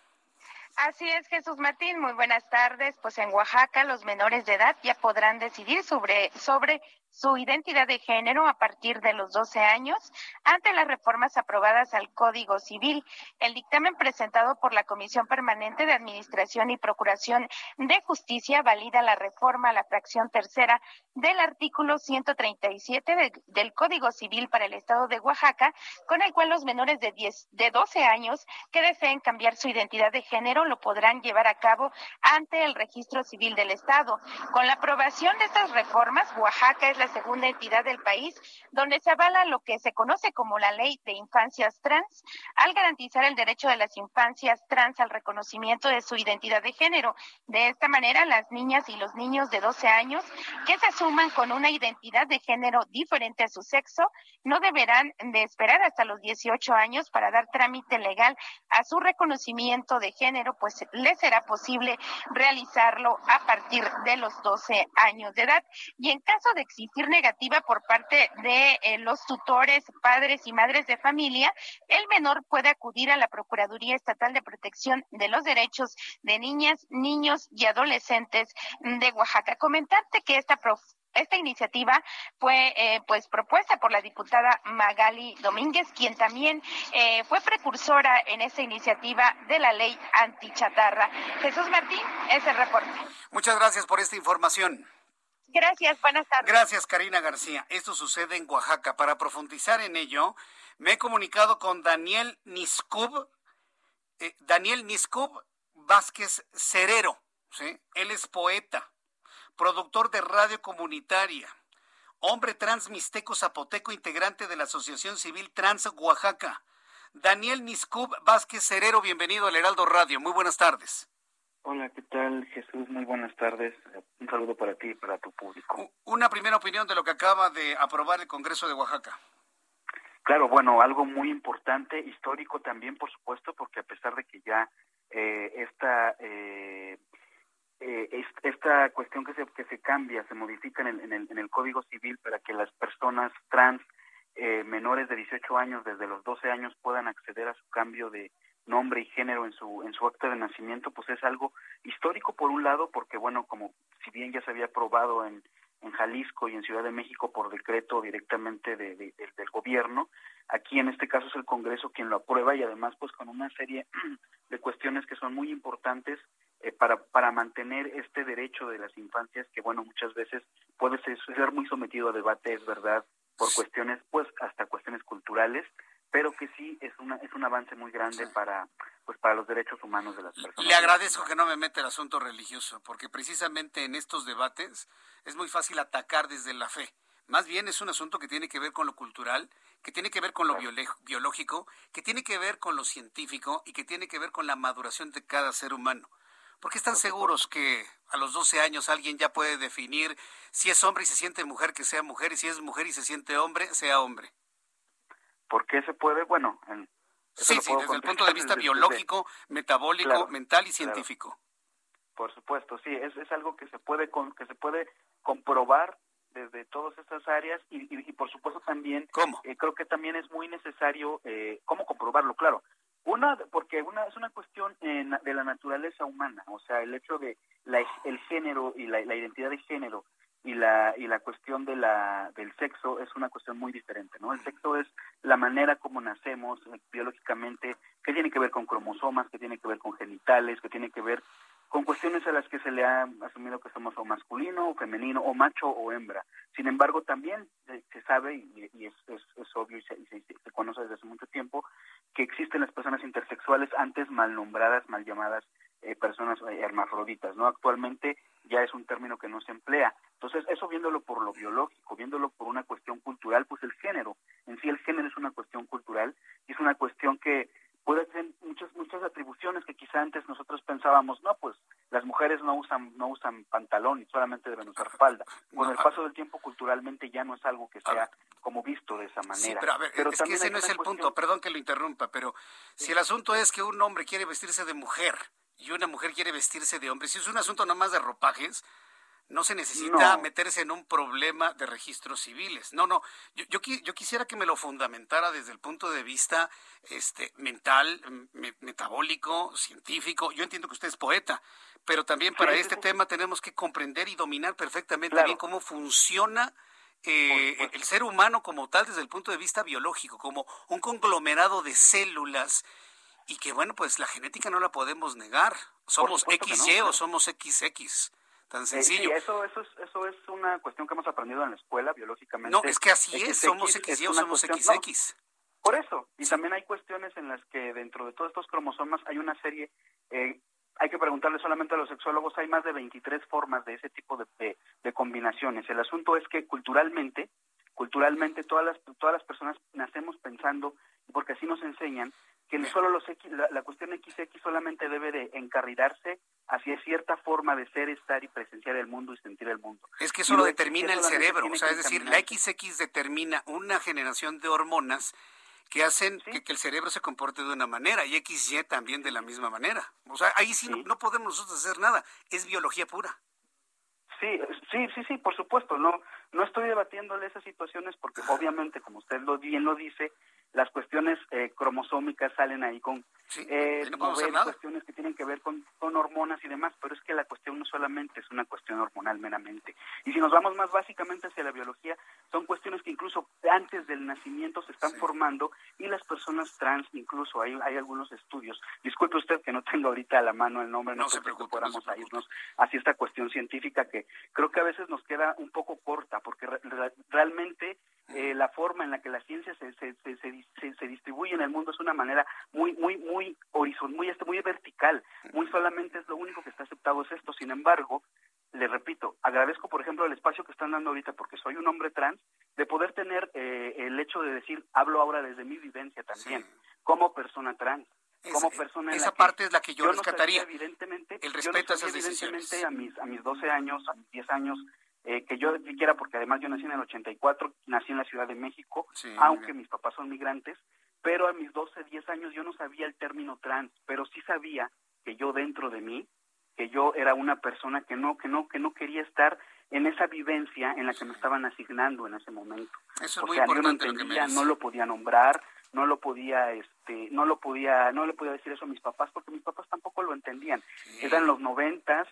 Así es, Jesús Martín. Muy buenas tardes. Pues en Oaxaca los menores de edad ya podrán decidir sobre, sobre su identidad de género a partir de los 12 años ante las reformas aprobadas al Código Civil. El dictamen presentado por la Comisión Permanente de Administración y Procuración de Justicia valida la reforma a la fracción tercera del artículo 137 del Código Civil para el Estado de Oaxaca, con el cual los menores de, 10, de 12 años que deseen cambiar su identidad de género lo podrán llevar a cabo ante el Registro Civil del Estado. Con la aprobación de estas reformas, Oaxaca es la segunda entidad del país donde se avala lo que se conoce como la ley de infancias trans al garantizar el derecho de las infancias trans al reconocimiento de su identidad de género. De esta manera, las niñas y los niños de 12 años que se suman con una identidad de género diferente a su sexo no deberán de esperar hasta los 18 años para dar trámite legal a su reconocimiento de género, pues les será posible realizarlo a partir de los 12 años de edad. Y en caso de existir negativa por parte de eh, los tutores, padres y madres de familia, el menor puede acudir a la Procuraduría Estatal de Protección de los Derechos de Niñas, Niños y Adolescentes de Oaxaca. Comentarte que esta esta iniciativa fue eh, pues propuesta por la diputada Magali Domínguez, quien también eh, fue precursora en esta iniciativa de la ley antichatarra. Jesús Martín, es el reporte. Muchas gracias por esta información. Gracias, buenas tardes. Gracias, Karina García. Esto sucede en Oaxaca. Para profundizar en ello, me he comunicado con Daniel Niskub, eh, Daniel Niskub Vázquez Cerero. ¿sí? Él es poeta, productor de radio comunitaria, hombre trans mixteco zapoteco, integrante de la Asociación Civil Trans Oaxaca. Daniel Niskub Vázquez Cerero, bienvenido al Heraldo Radio. Muy buenas tardes. Hola, ¿qué tal Jesús? Muy buenas tardes. Un saludo para ti y para tu público. Una primera opinión de lo que acaba de aprobar el Congreso de Oaxaca. Claro, bueno, algo muy importante, histórico también, por supuesto, porque a pesar de que ya eh, esta eh, eh, esta cuestión que se que se cambia, se modifica en el, en el, en el Código Civil para que las personas trans eh, menores de 18 años, desde los 12 años, puedan acceder a su cambio de, nombre y género en su en su acta de nacimiento pues es algo histórico por un lado porque bueno como si bien ya se había aprobado en en Jalisco y en Ciudad de México por decreto directamente de, del gobierno aquí en este caso es el Congreso quien lo aprueba y además pues con una serie de cuestiones que son muy importantes eh, para para mantener este derecho de las infancias que bueno muchas veces puede ser, ser muy sometido a debate es verdad por cuestiones pues hasta cuestiones culturales pero que sí es una es un avance muy grande para pues para los derechos humanos de las personas. Le agradezco que no me mete el asunto religioso, porque precisamente en estos debates es muy fácil atacar desde la fe. Más bien es un asunto que tiene que ver con lo cultural, que tiene que ver con lo biológico, que tiene que ver con lo científico y que tiene que ver con la maduración de cada ser humano. ¿Por qué están seguros que a los 12 años alguien ya puede definir si es hombre y se siente mujer, que sea mujer, y si es mujer y se siente hombre, sea hombre? ¿Por qué se puede? Bueno, en, sí, sí, desde el punto de vista biológico, metabólico, mental y científico. Por supuesto, sí, es, es algo que se puede que se puede comprobar desde todas estas áreas y, y, por supuesto también ¿Cómo? Eh, creo que también es muy necesario eh, cómo comprobarlo claro una porque una es una cuestión de la naturaleza humana o sea el hecho de la, el género y la, la identidad de género y la y la cuestión de la del sexo es una cuestión muy diferente no el sexo es la manera como nacemos eh, biológicamente que tiene que ver con cromosomas que tiene que ver con genitales que tiene que ver con cuestiones a las que se le ha asumido que somos o masculino o femenino o macho o hembra. Sin embargo también se sabe y, es, es, obvio y, se, se, conoce desde hace mucho tiempo que existen las personas intersexuales antes mal nombradas mal llamadas eh, personas eh, hermafroditas no actualmente ya es un término que no se emplea entonces, eso viéndolo por lo biológico, viéndolo por una cuestión cultural, pues el género, en sí el género es una cuestión cultural y es una cuestión que puede tener muchas muchas atribuciones que quizá antes nosotros pensábamos, no, pues las mujeres no usan no usan pantalón y solamente deben usar falda. Con el paso del tiempo culturalmente ya no es algo que sea como visto de esa manera. Sí, pero a ver, es que ese no es el punto, perdón que lo interrumpa, pero si el asunto es que un hombre quiere vestirse de mujer y una mujer quiere vestirse de hombre, si es un asunto nomás de ropajes, no se necesita meterse en un problema de registros civiles. No, no. Yo, yo, yo, quisiera que me lo fundamentara desde el punto de vista este, mental, metabólico, científico. Yo entiendo que usted es poeta, pero también para este tema tenemos que comprender y dominar perfectamente bien cómo funciona eh, el ser humano como tal desde el punto de vista biológico, como un conglomerado de células y que bueno, pues la genética no la podemos negar. Somos XY o somos XX tan eh, sencillo. sí, eso, eso, es, eso es una cuestión que hemos aprendido en la escuela biológicamente. No, es que así es, somos XY o somos XX. por eso, y también hay cuestiones en las que dentro de todos estos cromosomas hay una serie, eh, hay que preguntarle solamente a los sexólogos, hay más de 23 formas de ese tipo de, de, combinaciones. El asunto es que culturalmente, culturalmente todas las, todas las personas nacemos pensando, porque así nos enseñan, que solo los X, la, cuestión XX solamente debe de encarrilarse hacia cierta forma de ser, estar y presenciar el mundo y sentir el mundo. Es que eso lo determina el cerebro, o sea, es decir, la XX determina una generación de hormonas que hacen que, el cerebro se comporte de una manera y XY también de la misma manera. O sea, ahí sí, No, no, podemos nosotros hacer nada, es biología pura. Sí, sí, sí, sí, por supuesto, no no estoy debatiéndole esas situaciones porque obviamente, como usted lo bien lo dice, las cuestiones eh, cromosómicas salen ahí con eh, cuestiones que tienen que ver con, con, hormonas y demás, pero es que la cuestión no solamente es una cuestión hormonal meramente. Y si nos vamos más básicamente hacia la biología, son cuestiones que incluso antes del nacimiento se están formando y las personas trans incluso, hay, hay algunos estudios. Disculpe usted que no tengo ahorita a la mano el nombre, no, sé si podamos irnos hacia esta cuestión científica que creo que a veces nos queda un poco corta, porque realmente eh, la forma en la que la ciencia se, se, se, se, distribuye en el mundo es una manera muy muy muy horizontal, muy este, muy vertical, muy solamente es lo único que está aceptado es esto. Sin embargo, le repito, agradezco por ejemplo el espacio que están dando ahorita porque soy un hombre trans de poder tener eh, el hecho de decir hablo ahora desde mi vivencia también como persona trans. como persona esa parte es la que yo, yo rescataría. evidentemente, el respeto a esas decisiones. A mis, a mis 12 años, a mis 10 años, eh, que yo quiera, porque además yo nací en el 84, nací en la Ciudad de México, aunque mis papás son migrantes, pero a mis 12, 10 años yo no sabía el término trans, pero sí sabía que yo dentro de mí, que yo era una persona que no, que no, que no quería estar en esa vivencia en la que me estaban asignando en ese momento. Eso es o sea, yo no entendía, no lo podía nombrar, no lo podía, este, no lo podía, no le podía decir eso a mis papás porque mis papás tampoco lo entendían. Eran los noventas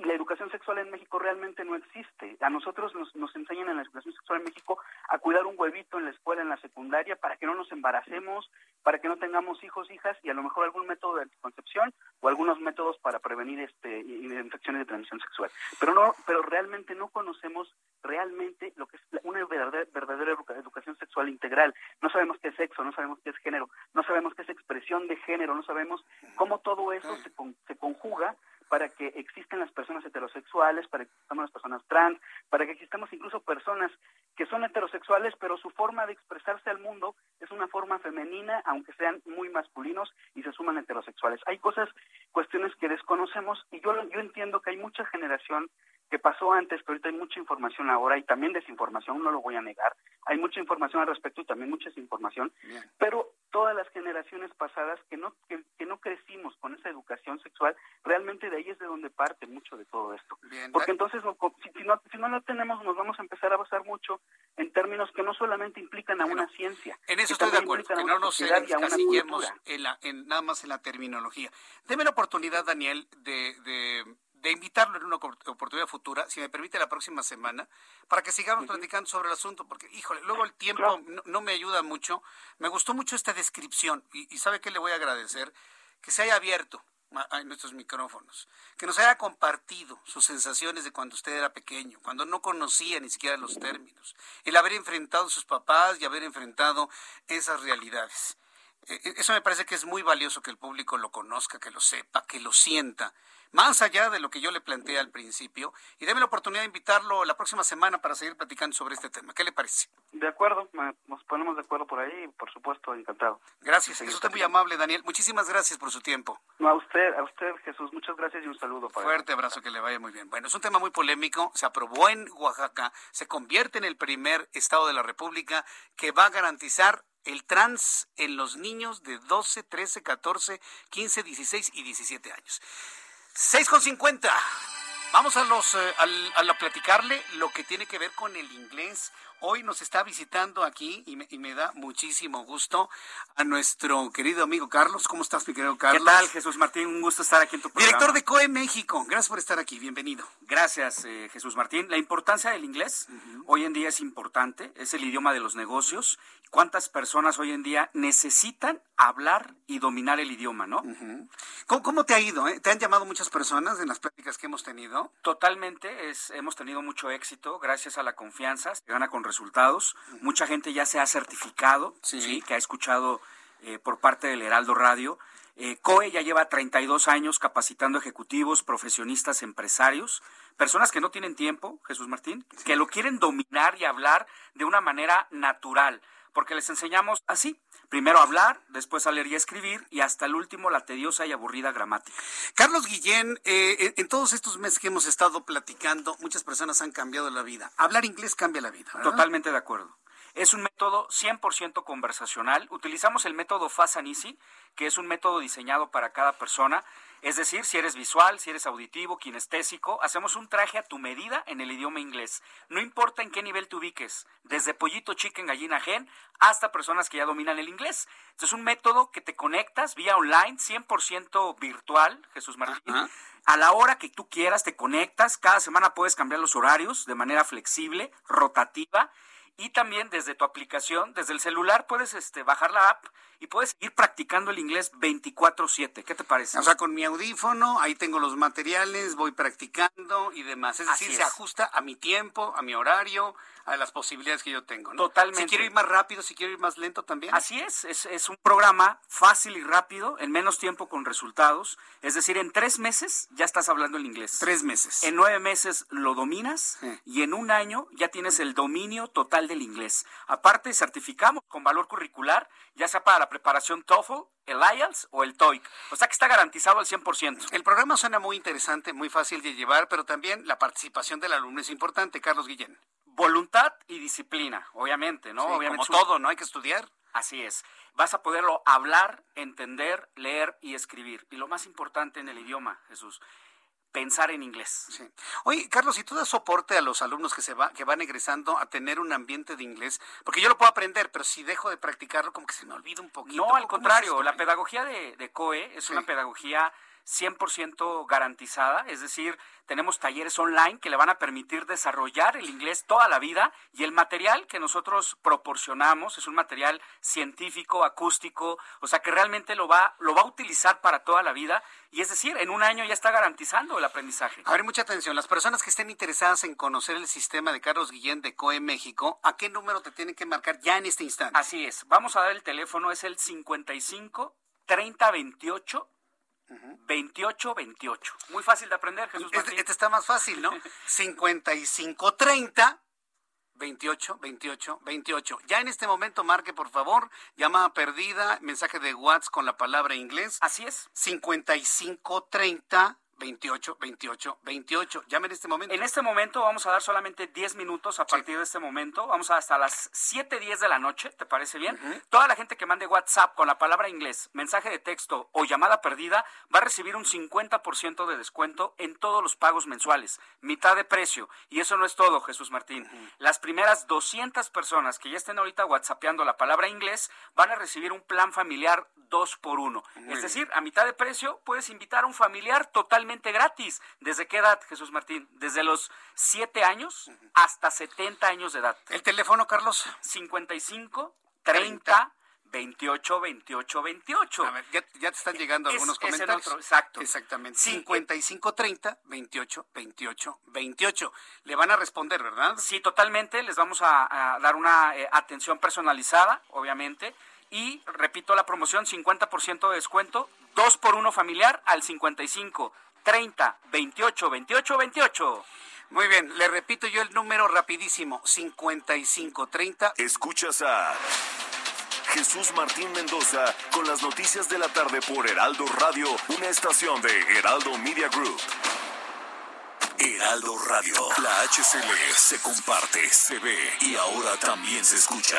y la educación sexual en México realmente no existe. A nosotros nos, nos enseñan en la educación sexual en México a cuidar un huevito en la escuela, en la secundaria, para que no nos embaracemos, para que no tengamos hijos, hijas y a lo mejor algún método de anticoncepción o algunos métodos para prevenir este infecciones de transmisión sexual. Pero no, pero realmente no conocemos realmente lo que es una verdadera, verdadera educación sexual integral. No sabemos qué es sexo, no sabemos qué es género, no sabemos qué es expresión de género, no sabemos cómo todo eso se, se conjuga para que existan las personas heterosexuales, para que existan las personas trans, para que existamos incluso personas que son heterosexuales, pero su forma de expresarse al mundo es una forma femenina, aunque sean muy masculinos y se suman heterosexuales. Hay cosas, cuestiones que desconocemos y yo, yo entiendo que hay mucha generación que pasó antes, pero ahorita hay mucha información ahora y también desinformación, no lo voy a negar. Hay mucha información al respecto y también mucha desinformación, pero todas las generaciones pasadas que no que, no con esa educación sexual, realmente de ahí es de donde parte mucho de todo esto. Porque entonces si, no si no lo tenemos nos vamos a empezar a basar mucho en términos que no solamente implican a una ciencia. En eso estoy de acuerdo, que no nos encasillemos en, la, en nada más en la terminología. Deme la oportunidad, Daniel, de, de de invitarlo en una oportunidad futura, si me permite la próxima semana, para que sigamos platicando sobre el asunto, porque, híjole, luego el tiempo no, me ayuda mucho. Me gustó mucho esta descripción y, ¿sabe qué le voy a agradecer? Que se haya abierto a nuestros micrófonos, que nos haya compartido sus sensaciones de cuando usted era pequeño, cuando no conocía ni siquiera los términos, el haber enfrentado a sus papás y haber enfrentado esas realidades. E, e, eso me parece que es muy valioso que el público lo conozca, que lo sepa, que lo sienta más allá de lo que yo le planteé al principio, y déme la oportunidad de invitarlo la próxima semana para seguir platicando sobre este tema. ¿Qué le parece? De acuerdo, nos ponemos de acuerdo por ahí, por supuesto, encantado. Gracias, es usted muy amable, Daniel. Muchísimas gracias por su tiempo. No, a usted, a usted, Jesús, muchas gracias y un saludo para Fuerte abrazo, que le vaya muy bien. Bueno, es un tema muy polémico, se aprobó en Oaxaca, se convierte en el primer estado de la República que va a garantizar el trans en los niños de 12, 13, 14, 15, 16 y 17 años. 6,50. Vamos a los eh, a, platicarle lo que tiene que ver con el inglés. Hoy nos está visitando aquí y me, da muchísimo gusto a nuestro querido amigo Carlos. ¿Cómo estás, mi querido Carlos? ¿Qué tal, Jesús Martín? Un gusto estar aquí en tu programa. Director de COE México. Gracias por estar aquí. Bienvenido. Gracias, eh, Jesús Martín. La importancia del inglés hoy en día es importante. Es el idioma de los negocios. ¿Cuántas personas hoy en día necesitan hablar y dominar el idioma, no? ¿Cómo, te ha ido? Eh? ¿Te han llamado muchas personas en las pláticas que hemos tenido? Totalmente. Es, hemos tenido mucho éxito gracias a la confianza. Se gana con resultados. Mucha gente ya se ha certificado, sí. que ha escuchado eh, por parte del Heraldo Radio. Eh, COE ya lleva 32 años capacitando ejecutivos, profesionistas, empresarios, personas que no tienen tiempo, Jesús Martín, que lo quieren dominar y hablar de una manera natural, porque les enseñamos así, primero hablar, después a leer y escribir y hasta el último la tediosa y aburrida gramática. Carlos Guillén, eh, en todos estos meses que hemos estado platicando, muchas personas han cambiado la vida. Hablar inglés cambia la vida. Totalmente de acuerdo. Es un método 100% conversacional. Utilizamos el método Fast and Easy, que es un método diseñado para cada persona. Es decir, si eres visual, si eres auditivo, kinestésico, hacemos un traje a tu medida en el idioma inglés. No importa en qué nivel te ubiques, desde pollito chicken, gallina gen, hasta personas que ya dominan el inglés. es un método que te conectas vía online, 100% virtual, Jesús Martín. A la hora que tú quieras, te conectas. Cada semana puedes cambiar los horarios de manera flexible, rotativa y también desde tu aplicación, desde el celular, puedes este, bajar la app y puedes ir practicando el inglés 24/7. ¿Qué te parece? O sea, con mi audífono, ahí tengo los materiales, voy practicando y demás. Es decir, se ajusta a mi tiempo, a mi horario, a las posibilidades que yo tengo. Totalmente. Si quiero ir más rápido, si quiero ir más lento también. Así es, es, un programa fácil y rápido, en menos tiempo con resultados. Es decir, en tres meses ya estás hablando el inglés. Tres meses. En nueve meses lo dominas y en un año ya tienes el dominio total del inglés. Aparte, certificamos con valor curricular, ya sea para la preparación TOEFL, el IELTS o el TOEIC. O sea que está garantizado al 100%. El programa suena muy interesante, muy fácil de llevar, pero también la participación del alumno es importante. Carlos Guillén. Voluntad y disciplina, obviamente, ¿no? obviamente como todo, ¿no? Hay que estudiar. Así es. Vas a poderlo hablar, entender, leer y escribir. Y lo más importante en el idioma, Jesús, pensar en inglés. Sí. Oye, Carlos, si tú das soporte a los alumnos que se va, que van egresando a tener un ambiente de inglés, porque yo lo puedo aprender, pero si dejo de practicarlo, como que se me olvida un poquito. No, al contrario, la pedagogía de, COE es una pedagogía 100% garantizada, es decir, tenemos talleres online que le van a permitir desarrollar el inglés toda la vida y el material que nosotros proporcionamos es un material científico, acústico, o sea que realmente lo va, lo va a utilizar para toda la vida y es decir, en un año ya está garantizando el aprendizaje. A ver, mucha atención, las personas que estén interesadas en conocer el sistema de Carlos Guillén de COE México, ¿a qué número te tienen que marcar ya en este instante? Así es, vamos a dar el teléfono, es el 55 30 28 28 28. Muy fácil de aprender, Jesús Este, Martín. este está más fácil, ¿no? 55 30 28 28 28. Ya en este momento marque, por favor, llamada perdida, mensaje de WhatsApp con la palabra inglés. Así es. 55 30 28 28 28. Llame en este momento. En este momento vamos a dar solamente 10 minutos a partir de este momento. Vamos a hasta las 7:10 de la noche, ¿te parece bien? Toda la gente que mande WhatsApp con la palabra inglés, mensaje de texto o llamada perdida va a recibir un 50% de descuento en todos los pagos mensuales, mitad de precio. Y eso no es todo, Jesús Martín. Las primeras 200 personas que ya estén ahorita WhatsAppeando la palabra inglés van a recibir un plan familiar 2 por 1. Muy Es decir, a mitad de precio puedes invitar a un familiar totalmente gratis. ¿Desde qué edad, Jesús Martín? Desde los 7 años hasta 70 años de edad. ¿El teléfono, Carlos? 55 30 28 28 28. A ver, ya, ya te están llegando Es- algunos es el comentarios. otro, exacto. Exactamente. Sí, 55 30 28 28 28. Le van a responder, ¿verdad? Sí, totalmente. Les vamos a, a dar una eh, atención personalizada, obviamente. Y repito la promoción, 50% de descuento, 2 por 1 familiar al 55 30 28 28 28. Muy bien, le repito yo el número rapidísimo, 55 30 Escuchas a Jesús Martín Mendoza con las noticias de la tarde por Heraldo Radio, una estación de Heraldo Media Group. Heraldo Radio, la HCL se comparte, se ve y ahora también se escucha.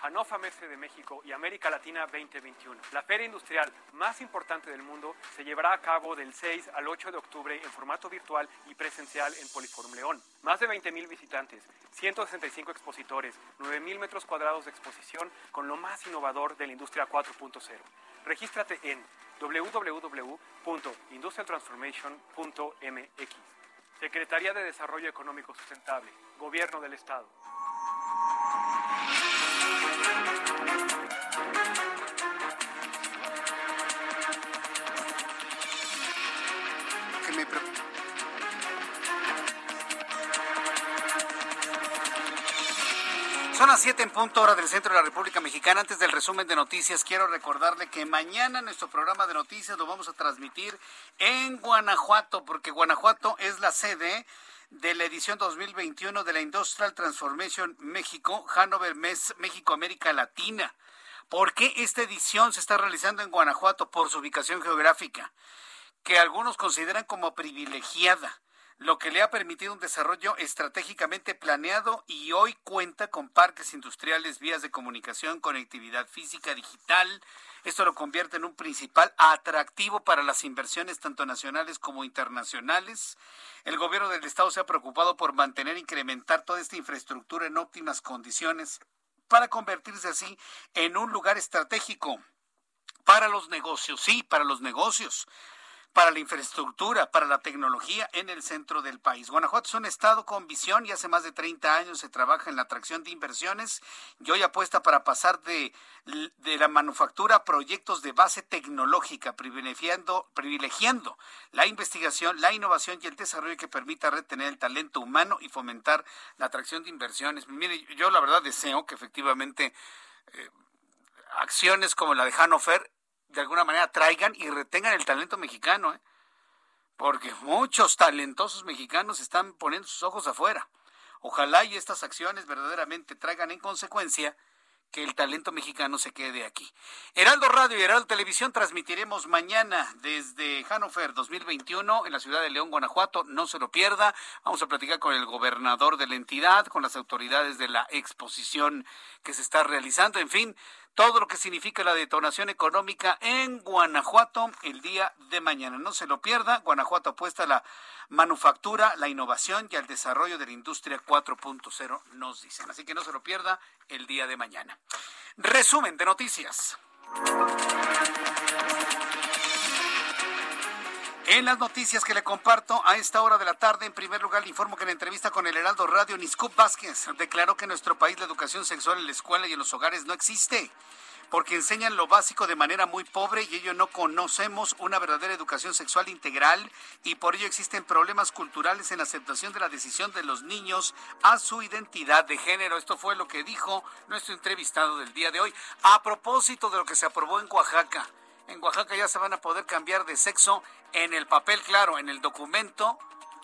Hannover Messe de México y América Latina 2021. La feria industrial más importante del mundo se llevará a cabo del 6 al 8 de octubre en formato virtual y presencial en Poliforum León. Más de 20.000 visitantes, 165 expositores, 9.000 metros cuadrados de exposición con lo más innovador de la industria 4.0. Regístrate en www.industrialtransformation.mx. Secretaría de Desarrollo Económico Sustentable, Gobierno del Estado. Pre- Son las 7 en punto hora del centro de la República Mexicana. Antes del resumen de noticias, quiero recordarle que mañana nuestro programa de noticias lo vamos a transmitir en Guanajuato, porque Guanajuato es la sede de la edición 2021 de la Industrial Transformation México, Hanover Mes México América Latina. ¿Por qué esta edición se está realizando en Guanajuato? Por su ubicación geográfica, que algunos consideran como privilegiada lo que le ha permitido un desarrollo estratégicamente planeado y hoy cuenta con parques industriales, vías de comunicación, conectividad física, digital. Esto lo convierte en un principal atractivo para las inversiones tanto nacionales como internacionales. El gobierno del estado se ha preocupado por mantener e incrementar toda esta infraestructura en óptimas condiciones para convertirse así en un lugar estratégico para los negocios, sí, para los negocios, para la infraestructura, para la tecnología en el centro del país. Guanajuato es un estado con visión y hace más de 30 años se trabaja en la atracción de inversiones y hoy apuesta para pasar de, la manufactura a proyectos de base tecnológica, privilegiando, privilegiando la investigación, la innovación y el desarrollo que permita retener el talento humano y fomentar la atracción de inversiones. Mire, yo la verdad deseo que efectivamente eh, acciones como la de Hannover de alguna manera traigan y retengan el talento mexicano, ¿eh? porque muchos talentosos mexicanos están poniendo sus ojos afuera. Ojalá y estas acciones verdaderamente traigan en consecuencia que el talento mexicano se quede aquí. Heraldo Radio y Heraldo Televisión transmitiremos mañana desde Hannover 2021 en la ciudad de León, Guanajuato. No se lo pierda. Vamos a platicar con el gobernador de la entidad, con las autoridades de la exposición que se está realizando. En fin, todo lo que significa la detonación económica en Guanajuato el día de mañana. No se lo pierda. Guanajuato apuesta a la manufactura, la innovación y al desarrollo de la industria 4.0, nos dicen. Así que no se lo pierda el día de mañana. Resumen de noticias. En las noticias que le comparto a esta hora de la tarde, en primer lugar le informo que en entrevista con el Heraldo Radio, Niscup Vázquez declaró que en nuestro país la educación sexual en la escuela y en los hogares no existe, porque enseñan lo básico de manera muy pobre y ello no conocemos una verdadera educación sexual integral y por ello existen problemas culturales en la aceptación de la decisión de los niños a su identidad de género. Esto fue lo que dijo nuestro entrevistado del día de hoy a propósito de lo que se aprobó en Oaxaca en Oaxaca ya se van a poder cambiar de sexo en el papel, claro, en el documento,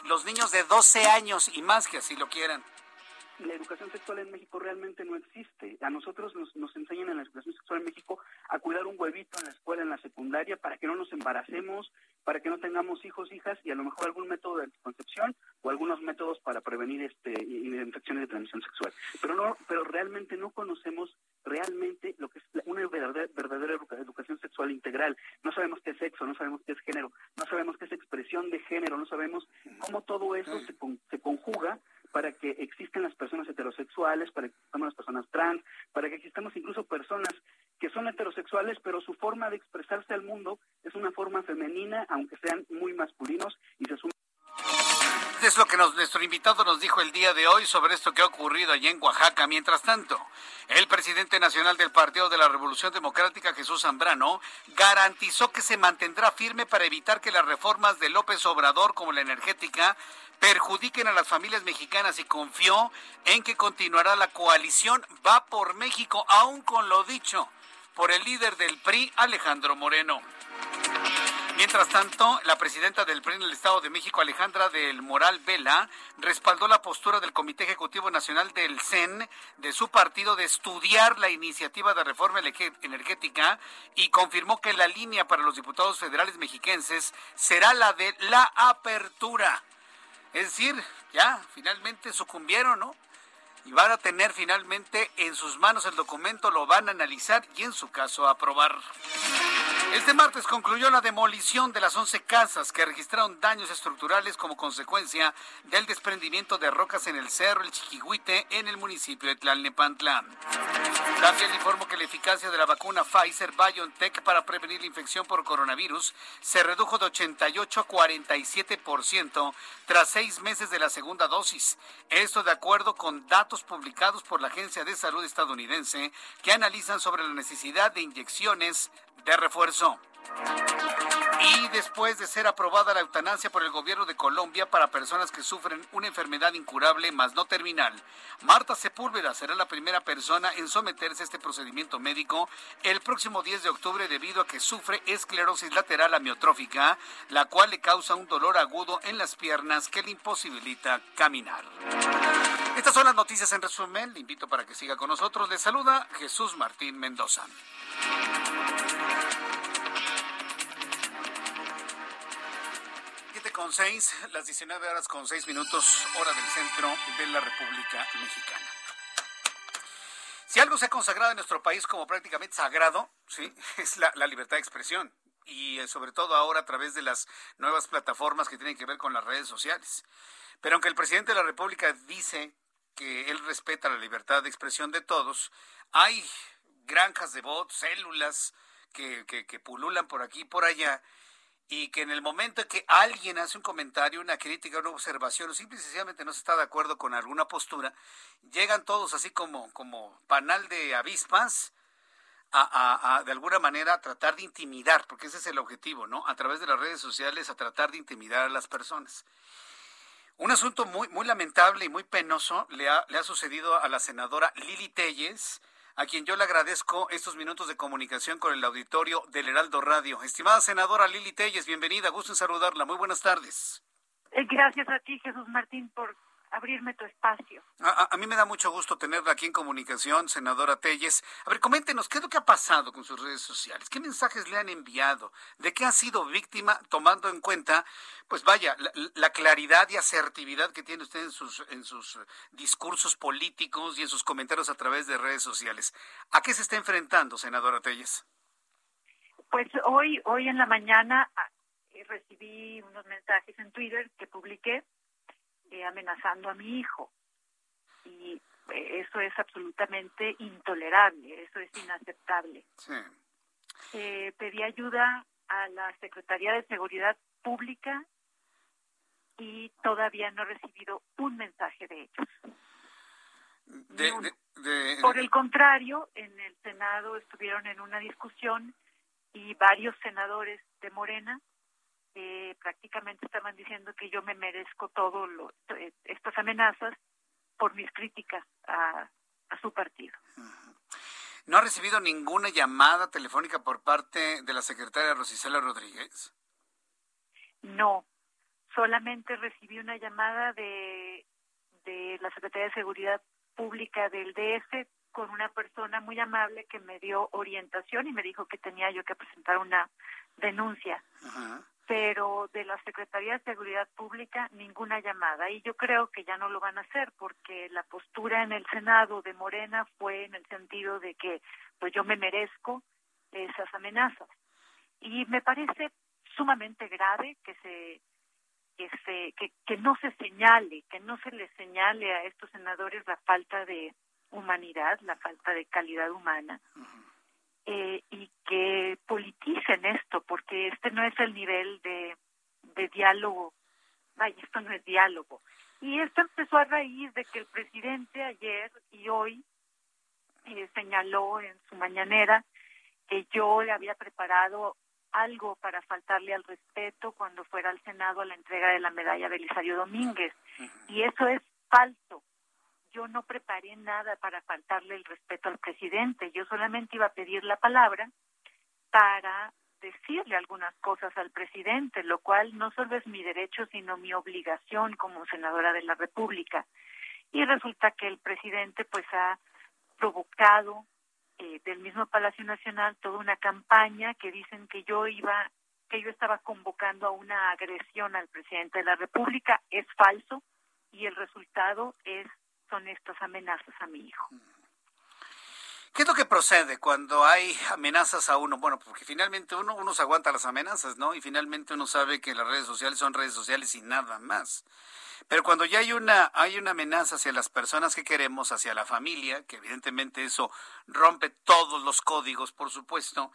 los niños de 12 años y más que así lo quieran. La educación sexual en México realmente no existe. A nosotros nos, nos enseñan en la educación sexual en México a cuidar un huevito en la escuela, en la secundaria, para que no nos embaracemos, para que no tengamos hijos, hijas y a lo mejor algún método de anticoncepción o algunos métodos para prevenir este infecciones de transmisión sexual. Pero no, pero realmente no conocemos realmente lo que es una verdadera, verdadera educación sexual integral. No sabemos qué es sexo, no sabemos qué es género, no sabemos qué es expresión de género, no sabemos cómo todo eso se, se conjuga para que existan las personas heterosexuales, para que existan las personas trans, para que existamos incluso personas que son heterosexuales, pero su forma de expresarse al mundo es una forma femenina, aunque sean muy masculinos y se suman es lo que nuestro invitado nos dijo el día de hoy sobre esto que ha ocurrido allí en Oaxaca. Mientras tanto, el presidente nacional del Partido de la Revolución Democrática, Jesús Zambrano, garantizó que se mantendrá firme para evitar que las reformas de López Obrador, como la energética, perjudiquen a las familias mexicanas y confió en que continuará la coalición Va por México, aún con lo dicho por el líder del PRI, Alejandro Moreno. Mientras tanto, la presidenta del PRI en el Estado de México, Alejandra del Moral Vela, respaldó la postura del Comité Ejecutivo Nacional del CEN de su partido de estudiar la iniciativa de reforma energética y confirmó que la línea para los diputados federales mexiquenses será la de la apertura. Es decir, ya finalmente sucumbieron, ¿no? Y van a tener finalmente en sus manos el documento, lo van a analizar y en su caso aprobar. Este martes concluyó la demolición de las 11 casas que registraron daños estructurales como consecuencia del desprendimiento de rocas en el cerro El Chiquihuite en el municipio de Tlalnepantla. También informó que la eficacia de la vacuna Pfizer BioNTech para prevenir la infección por coronavirus se redujo de 88 a 47% tras seis meses de la segunda dosis. Esto de acuerdo con datos publicados por la Agencia de Salud estadounidense que analizan sobre la necesidad de inyecciones de refuerzo. Y después de ser aprobada la eutanasia por el gobierno de Colombia para personas que sufren una enfermedad incurable más no terminal, Marta Sepúlveda será la primera persona en someterse a este procedimiento médico el próximo 10 de octubre debido a que sufre esclerosis lateral amiotrófica, la cual le causa un dolor agudo en las piernas que le imposibilita caminar. Estas son las noticias en resumen. Le invito para que siga con nosotros. Le saluda Jesús Martín Mendoza. Con seis, las 19 horas con seis minutos, hora del centro de la República Mexicana. Si algo se ha consagrado en nuestro país como prácticamente sagrado, sí, es la, la libertad de expresión y eh, sobre todo ahora a través de las nuevas plataformas que tienen que ver con las redes sociales. Pero aunque el presidente de la República dice que él respeta la libertad de expresión de todos, hay granjas de bots, células que, que, que pululan por aquí y por allá y que en el momento en que alguien hace un comentario, una crítica, una observación, o simple y sencillamente no se está de acuerdo con alguna postura, llegan todos así como, como panal de avispas a, a, de alguna manera a tratar de intimidar, porque ese es el objetivo, ¿no? A través de las redes sociales, a tratar de intimidar a las personas. Un asunto muy, muy lamentable y muy penoso le ha, le ha sucedido a la senadora Lili Telles, a quien yo le agradezco estos minutos de comunicación con el auditorio del Heraldo Radio. Estimada senadora Lili Telles, bienvenida, gusto en saludarla. Muy buenas tardes. Eh, gracias a ti, Jesús Martín, por abrirme tu espacio. A, mí me da mucho gusto tenerla aquí en comunicación, senadora Telles. A ver, coméntenos, ¿qué es lo que ha pasado con sus redes sociales? ¿Qué mensajes le han enviado? ¿De qué ha sido víctima, tomando en cuenta, pues vaya, la, claridad y asertividad que tiene usted en sus, en sus discursos políticos y en sus comentarios a través de redes sociales? ¿A qué se está enfrentando, senadora Telles? Pues hoy, hoy en la mañana ah, recibí unos mensajes en Twitter que publiqué eh, amenazando a mi hijo. Y eh, eso es absolutamente intolerable, eso es inaceptable. Eh, pedí ayuda a la Secretaría de Seguridad Pública y todavía no he recibido un mensaje de ellos. Por el contrario, en el Senado estuvieron en una discusión y varios senadores de Morena eh, prácticamente estaban diciendo que yo me merezco todo lo, eh, estas amenazas por mis críticas a, su partido. ¿No ha recibido ninguna llamada telefónica por parte de la secretaria Rosicela Rodríguez? No, solamente recibí una llamada de, de la Secretaría de Seguridad Pública del DF con una persona muy amable que me dio orientación y me dijo que tenía yo que presentar una denuncia. Ajá pero de la Secretaría de Seguridad Pública ninguna llamada. Y yo creo que ya no lo van a hacer porque la postura en el Senado de Morena fue en el sentido de que pues yo me merezco esas amenazas. Y me parece sumamente grave que se que se que, que no se señale que no se les señale a estos senadores la falta de humanidad la falta de calidad humana eh, y que politicen esto, porque este no es el nivel de, de diálogo. Vaya, esto no es diálogo. Y esto empezó a raíz de que el presidente ayer y hoy eh, señaló en su mañanera que yo le había preparado algo para faltarle al respeto cuando fuera al Senado a la entrega de la medalla Belisario Domínguez. Y eso es falso yo no preparé nada para faltarle el respeto al presidente, yo solamente iba a pedir la palabra para decirle algunas cosas al presidente, lo cual no solo es mi derecho, sino mi obligación como senadora de la República. Y resulta que el presidente pues ha provocado eh, del mismo Palacio Nacional toda una campaña que dicen que yo iba que yo estaba convocando a una agresión al presidente de la República es falso y el resultado es son estas amenazas a mi hijo. ¿Qué es lo que procede cuando hay amenazas a uno? Bueno, porque finalmente uno, uno se aguanta las amenazas, ¿no? Y finalmente uno sabe que las redes sociales son redes sociales y nada más. Pero cuando ya hay una, hay una amenaza hacia las personas que queremos, hacia la familia, que evidentemente eso rompe todos los códigos, por supuesto,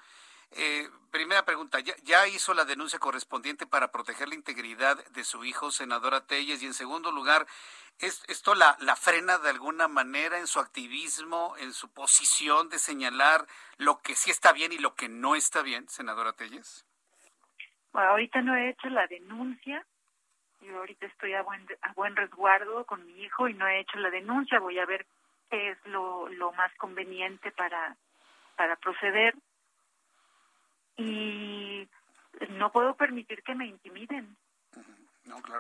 eh, primera pregunta, ¿ya, hizo la denuncia correspondiente para proteger la integridad de su hijo, senadora Telles? Y en segundo lugar, ¿es, ¿esto la, la frena de alguna manera en su activismo, en su posición de señalar lo que sí está bien y lo que no está bien, senadora Telles? Ahorita no he hecho la denuncia. Yo ahorita estoy a buen, a buen resguardo con mi hijo y no he hecho la denuncia. Voy a ver qué es lo, lo más conveniente para, para proceder y no puedo permitir que me intimiden.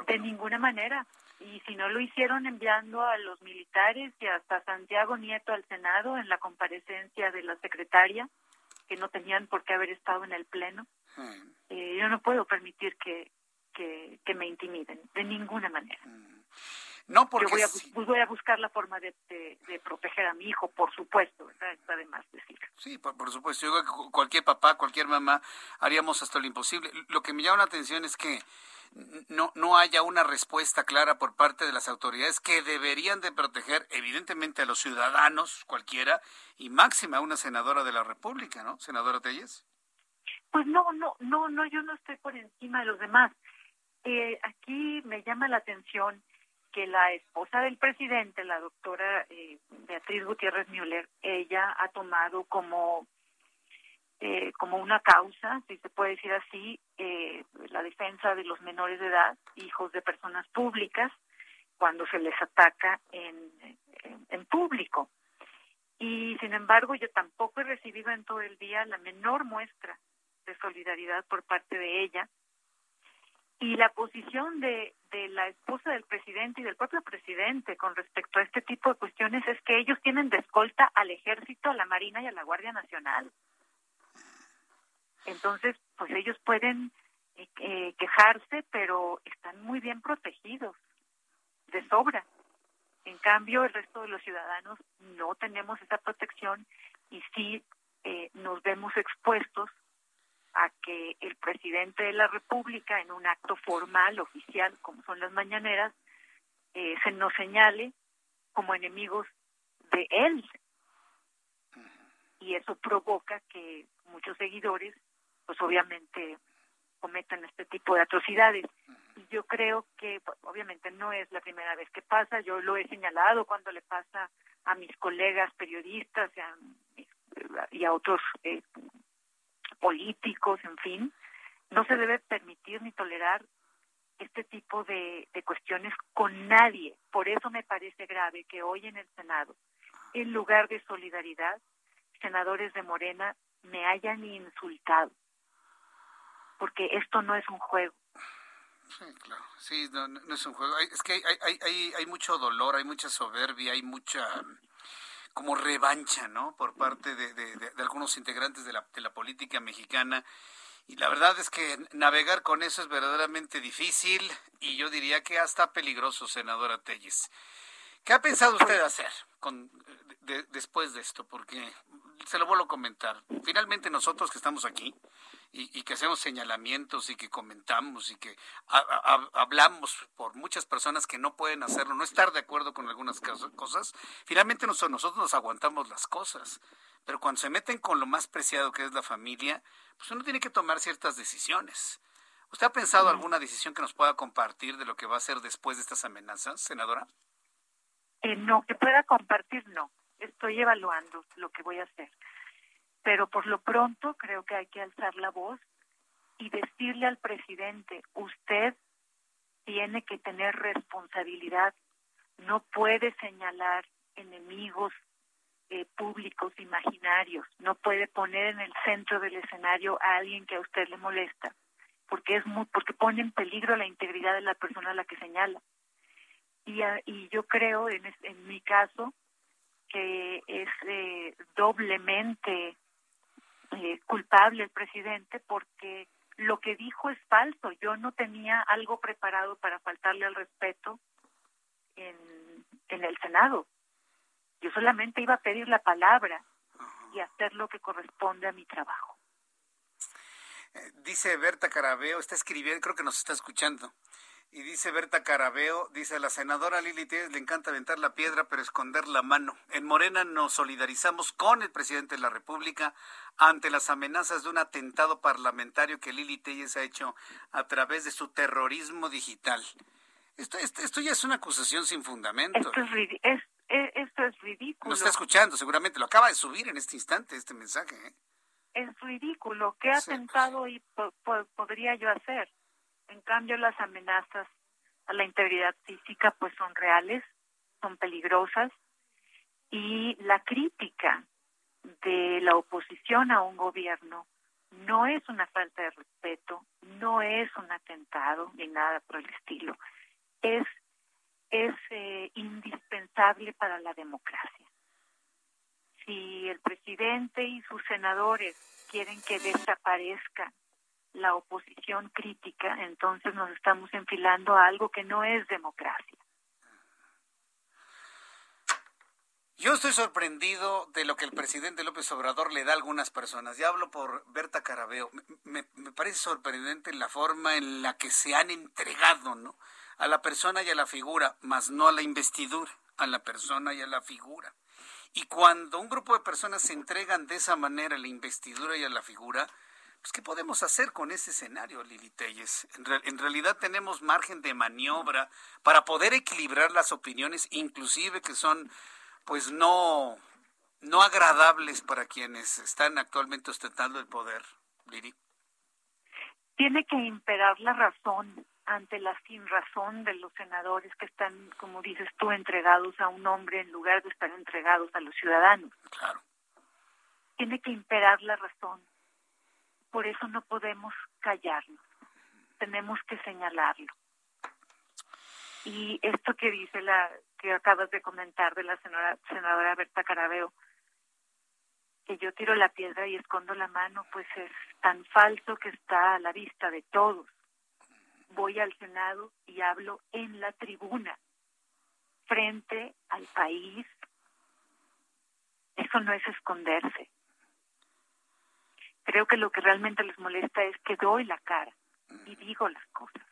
De ninguna manera. Y si no lo hicieron enviando a los militares y hasta Santiago Nieto al Senado en la comparecencia de la secretaria, que no tenían por qué haber estado en el Pleno, eh, yo no puedo permitir que, que, me intimiden de ninguna manera. No, porque Yo voy a, pues voy a buscar la forma de, proteger a mi hijo, por supuesto, ¿verdad? Está de más decir. Sí, por, supuesto. Yo creo que cualquier papá, cualquier mamá haríamos hasta lo imposible. Lo que me llama la atención es que no, no haya una respuesta clara por parte de las autoridades que deberían de proteger, evidentemente, a los ciudadanos, cualquiera, y máxima a una senadora de la República, ¿no? Senadora Telles. Pues no, no, no, no, yo no estoy por encima de los demás. Eh, aquí me llama la atención que la esposa del presidente, la doctora eh, Beatriz Gutiérrez Müller, ella ha tomado como eh, como una causa, si se puede decir así, eh, la defensa de los menores de edad, hijos de personas públicas, cuando se les ataca en, en público. Y sin embargo, yo tampoco he recibido en todo el día la menor muestra de solidaridad por parte de ella. Y la posición de, de la esposa del presidente y del propio presidente con respecto a este tipo de cuestiones es que ellos tienen de escolta al ejército, a la marina y a la Guardia Nacional. Entonces, pues ellos pueden eh, eh, quejarse, pero están muy bien protegidos, de sobra. En cambio, el resto de los ciudadanos no tenemos esa protección y sí eh, nos vemos expuestos a que el presidente de la República, en un acto formal, oficial, como son las mañaneras, eh, se nos señale como enemigos de él. Y eso provoca que muchos seguidores, pues obviamente, cometan este tipo de atrocidades. Y yo creo que, pues, obviamente, no es la primera vez que pasa. Yo lo he señalado cuando le pasa a mis colegas periodistas y a, y a otros eh, políticos, en fin, no se debe permitir ni tolerar este tipo de, cuestiones con nadie. Por eso me parece grave que hoy en el Senado, en lugar de solidaridad, senadores de Morena me hayan insultado, porque esto no es un juego. Sí, claro. Sí, no, es un juego. es que hay, hay, hay, hay mucho dolor, hay mucha soberbia, hay mucha como revancha, ¿no? Por parte de, algunos integrantes de la, de la política mexicana. Y la verdad es que navegar con eso es verdaderamente difícil y yo diría que hasta peligroso, senadora Telles. ¿Qué ha pensado usted hacer con, después de esto? Porque se lo vuelvo a comentar. Finalmente nosotros que estamos aquí, y, que hacemos señalamientos y que comentamos y que hablamos por muchas personas que no pueden hacerlo, no estar de acuerdo con algunas cosas, finalmente nosotros nos aguantamos las cosas. Pero cuando se meten con lo más preciado que es la familia, pues uno tiene que tomar ciertas decisiones. ¿Usted ha pensado alguna decisión que nos pueda compartir de lo que va a hacer después de estas amenazas, senadora? Eh, no, que pueda compartir, no. Estoy evaluando lo que voy a hacer pero por lo pronto creo que hay que alzar la voz y decirle al presidente, usted tiene que tener responsabilidad, no puede señalar enemigos eh, públicos imaginarios, no puede poner en el centro del escenario a alguien que a usted le molesta, porque es muy, porque pone en peligro la integridad de la persona a la que señala. Y, y yo creo, en, en mi caso, que es eh, doblemente eh, culpable el presidente porque lo que dijo es falso. Yo no tenía algo preparado para faltarle al respeto en, en el Senado. Yo solamente iba a pedir la palabra y hacer lo que corresponde a mi trabajo. Eh, dice Berta Carabeo, está escribiendo, creo que nos está escuchando. Y dice Berta Carabeo, dice la senadora Lili Telles le encanta aventar la piedra pero esconder la mano. En Morena nos solidarizamos con el presidente de la República ante las amenazas de un atentado parlamentario que Lili Telles ha hecho a través de su terrorismo digital. Esto, esto, ya es una acusación sin fundamento. Esto es, esto es ridículo. Lo está escuchando, seguramente. Lo acaba de subir en este instante, este mensaje. ¿eh? Es ridículo. ¿Qué atentado y podría yo hacer? En cambio, las amenazas a la integridad física pues son reales, son peligrosas y la crítica de la oposición a un gobierno no es una falta de respeto, no es un atentado ni nada por el estilo. Es es eh, indispensable para la democracia. Si el presidente y sus senadores quieren que desaparezcan la oposición crítica, entonces nos estamos enfilando a algo que no es democracia. Yo estoy sorprendido de lo que el presidente López Obrador le da a algunas personas. Ya hablo por Berta Carabeo. Me, parece sorprendente la forma en la que se han entregado, ¿no? A la persona y a la figura, más no a la investidura, a la persona y a la figura. Y cuando un grupo de personas se entregan de esa manera a la investidura y a la figura, pues, ¿qué podemos hacer con ese escenario, Lili Telles? En, realidad tenemos margen de maniobra para poder equilibrar las opiniones, inclusive que son, pues, no, no agradables para quienes están actualmente ostentando el poder, Lili. Tiene que imperar la razón ante la sin razón de los senadores que están, como dices tú, entregados a un hombre en lugar de estar entregados a los ciudadanos. Claro. Tiene que imperar la razón por eso no podemos callarnos, tenemos que señalarlo. Y esto que dice la que acabas de comentar de la senadora, senadora Berta Carabeo, que yo tiro la piedra y escondo la mano, pues es tan falso que está a la vista de todos. Voy al Senado y hablo en la tribuna, frente al país. Eso no es esconderse. Creo que lo que realmente les molesta es que doy la cara y digo las cosas.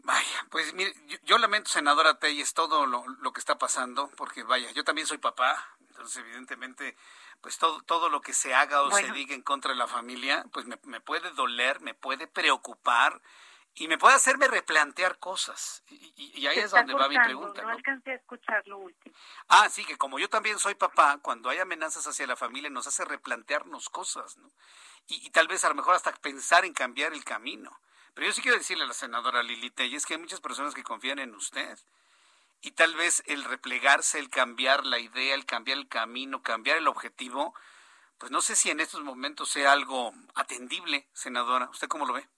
Vaya, pues mire, yo, lamento, senadora Telles, todo lo, lo, que está pasando, porque vaya, yo también soy papá, entonces evidentemente, pues todo, todo lo que se haga o se diga en contra de la familia, pues me, me, puede doler, me puede preocupar y me puede hacerme replantear cosas. Y, ahí es donde va mi pregunta. No, alcancé a escuchar lo último. Ah, sí, que como yo también soy papá, cuando hay amenazas hacia la familia nos hace replantearnos cosas, ¿no? Y, y tal vez a lo mejor hasta pensar en cambiar el camino. Pero yo sí quiero decirle a la senadora Lili Telles que hay muchas personas que confían en usted. Y tal vez el replegarse, el cambiar la idea, el cambiar el camino, cambiar el objetivo, pues no sé si en estos momentos sea algo atendible, senadora. ¿Usted cómo lo ve?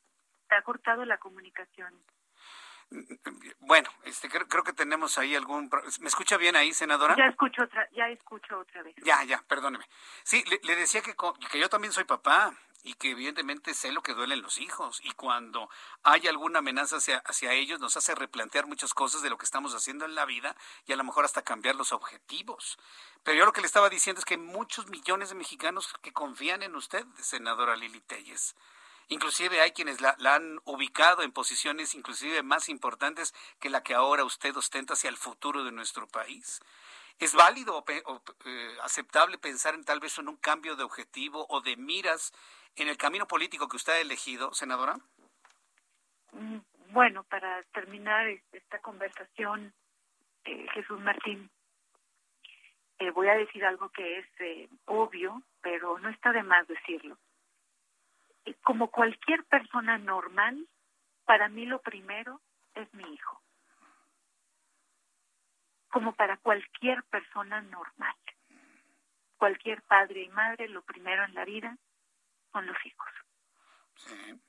Se ha cortado la comunicación. Bueno, este, creo, que tenemos ahí algún... ¿Me escucha bien ahí, senadora? Ya escucho otra, ya escucho otra vez. Ya, ya, perdóneme. Sí, le, le decía que, que yo también soy papá y que evidentemente sé lo que duelen los hijos y cuando hay alguna amenaza hacia, hacia ellos nos hace replantear muchas cosas de lo que estamos haciendo en la vida y a lo mejor hasta cambiar los objetivos. Pero yo lo que le estaba diciendo es que hay muchos millones de mexicanos que confían en usted, senadora Lili Telles. Inclusive hay quienes la, han ubicado en posiciones inclusive más importantes que la que ahora usted ostenta hacia el futuro de nuestro país. ¿Es válido o, eh, aceptable pensar en tal vez en un cambio de objetivo o de miras en el camino político que usted ha elegido, senadora? Mm, bueno, para terminar esta conversación, eh, Jesús Martín, eh, voy a decir algo que es eh, obvio, pero no está de más decirlo. Como cualquier persona normal, para mí lo primero es mi hijo. Como para cualquier persona normal. Cualquier padre y madre, lo primero en la vida con los hijos. Sí.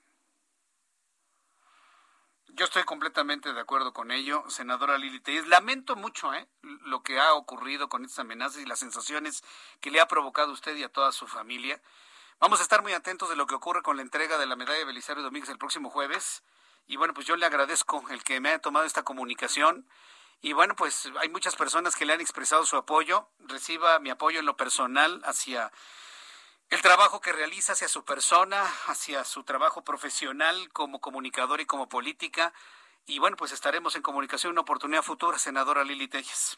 Yo estoy completamente de acuerdo con ello, senadora Lili Telles. Lamento mucho ¿eh? lo que ha ocurrido con estas amenazas y las sensaciones que le ha provocado usted y a toda su familia. Vamos a estar muy atentos de lo que ocurre con la entrega de la medalla de Belisario Domínguez el próximo jueves. Y bueno, pues yo le agradezco el que me haya tomado esta comunicación. Y bueno, pues hay muchas personas que le han expresado su apoyo. Reciba mi apoyo en lo personal hacia el trabajo que realiza hacia su persona, hacia su trabajo profesional como comunicador y como política. Y bueno, pues estaremos en comunicación en una oportunidad futura, senadora Lili Telles.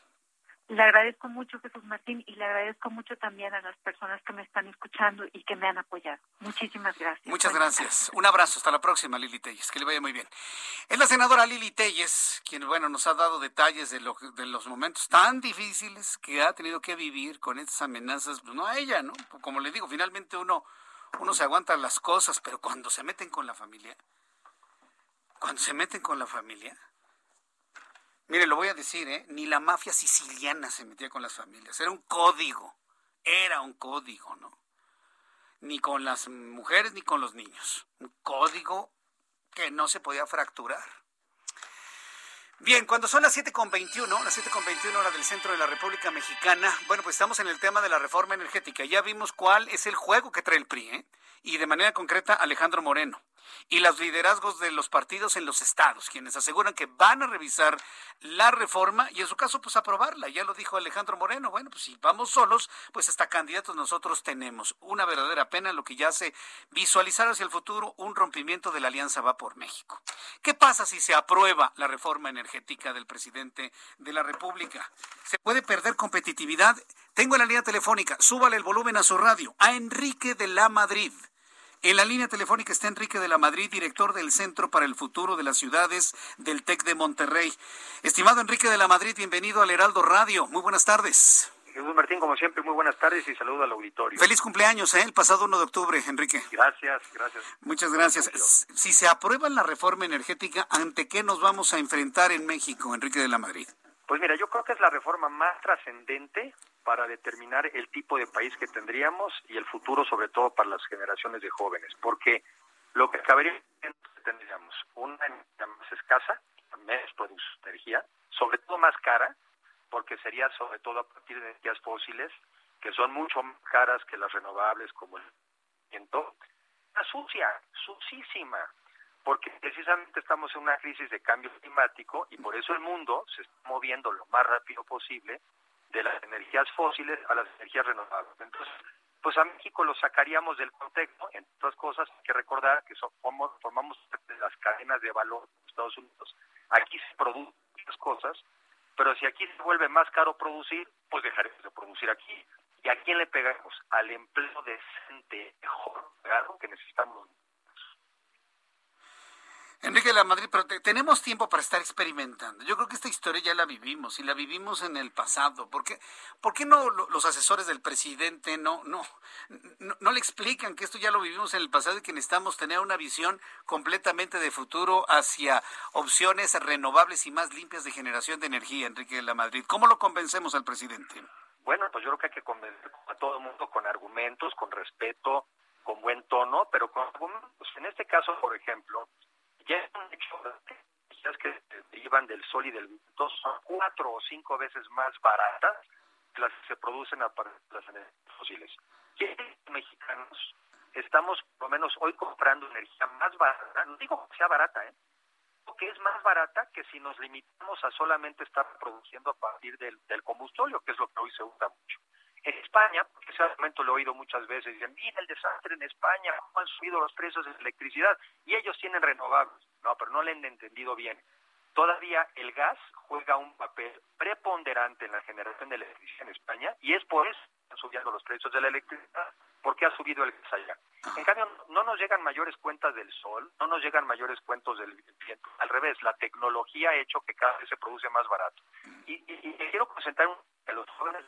Le agradezco mucho, Jesús Martín, y le agradezco mucho también a las personas que me están escuchando y que me han apoyado. Muchísimas gracias. Muchas gracias. Un abrazo. Hasta la próxima, Lili Telles. Que le vaya muy bien. Es la senadora Lili Telles, quien, bueno, nos ha dado detalles de, lo, de los momentos tan difíciles que ha tenido que vivir con estas amenazas. Pues no a ella, ¿no? Como le digo, finalmente uno, uno se aguanta las cosas, pero cuando se meten con la familia, cuando se meten con la familia, Mire, lo voy a decir, ¿eh? Ni la mafia siciliana se metía con las familias. Era un código. Era un código, ¿no? Ni con las mujeres ni con los niños. Un código que no se podía fracturar. Bien, cuando son las 7.21, las 7.21 hora del centro de la República Mexicana, bueno, pues estamos en el tema de la reforma energética. Ya vimos cuál es el juego que trae el PRI, ¿eh? Y de manera concreta, Alejandro Moreno y los liderazgos de los partidos en los estados, quienes aseguran que van a revisar la reforma y en su caso pues aprobarla. Ya lo dijo Alejandro Moreno, bueno, pues si vamos solos, pues hasta candidatos nosotros tenemos. Una verdadera pena lo que ya hace visualizar hacia el futuro un rompimiento de la Alianza Va por México. ¿Qué pasa si se aprueba la reforma energética del presidente de la República? ¿Se puede perder competitividad? Tengo en la línea telefónica, súbale el volumen a su radio, a Enrique de la Madrid. En la línea telefónica está Enrique de la Madrid, director del Centro para el Futuro de las Ciudades del TEC de Monterrey. Estimado Enrique de la Madrid, bienvenido al Heraldo Radio. Muy buenas tardes. Jesús Martín, como siempre, muy buenas tardes y saludo al auditorio. Feliz cumpleaños, ¿eh? el pasado 1 de octubre, Enrique. Gracias, gracias. Muchas gracias. Si se aprueba la reforma energética, ¿ante qué nos vamos a enfrentar en México, Enrique de la Madrid? Pues mira, yo creo que es la reforma más trascendente para determinar el tipo de país que tendríamos y el futuro, sobre todo para las generaciones de jóvenes, porque lo que acabaría tendríamos una energía más escasa, menos produce energía, sobre todo más cara, porque sería sobre todo a partir de energías fósiles, que son mucho más caras que las renovables como el viento, sucia, sucísima, porque precisamente estamos en una crisis de cambio climático y por eso el mundo se está moviendo lo más rápido posible de las energías fósiles a las energías renovables. Entonces, pues a México lo sacaríamos del contexto, entre otras cosas, hay que recordar que somos, formamos las cadenas de valor de Estados Unidos. Aquí se producen muchas cosas, pero si aquí se vuelve más caro producir, pues dejaremos de producir aquí. ¿Y a quién le pegamos? Al empleo decente, mejor pegado que necesitamos Enrique de la Madrid, pero tenemos tiempo para estar experimentando. Yo creo que esta historia ya la vivimos y la vivimos en el pasado. ¿Por qué, ¿por qué no los asesores del presidente no, no, no, le explican que esto ya lo vivimos en el pasado y que necesitamos tener una visión completamente de futuro hacia opciones renovables y más limpias de generación de energía, Enrique de la Madrid? ¿Cómo lo convencemos al presidente? Bueno, pues yo creo que hay que convencer a todo el mundo con argumentos, con respeto, con buen tono, pero con argumentos. En este caso, por ejemplo, ya es un hecho las que derivan del sol y del viento son cuatro o cinco veces más baratas que las que se producen a partir de las energías fósiles. Y mexicanos estamos por lo menos hoy comprando energía más barata, no digo que sea barata, ¿eh? que es más barata que si nos limitamos a solamente estar produciendo a partir del combustorio, que es lo que hoy se usa mucho. En España, porque ese argumento lo he oído muchas veces, dicen, mira el desastre en España, cómo han subido los precios de electricidad, y ellos tienen renovables. No, pero no le han entendido bien. Todavía el gas juega un papel preponderante en la generación de electricidad en España, y es por eso que están subiendo los precios de la electricidad, porque ha subido el gas allá. En cambio, no nos llegan mayores cuentas del sol, no nos llegan mayores cuentos del viento. Al revés, la tecnología ha hecho que cada vez se produce más barato. Y, y, quiero en los jóvenes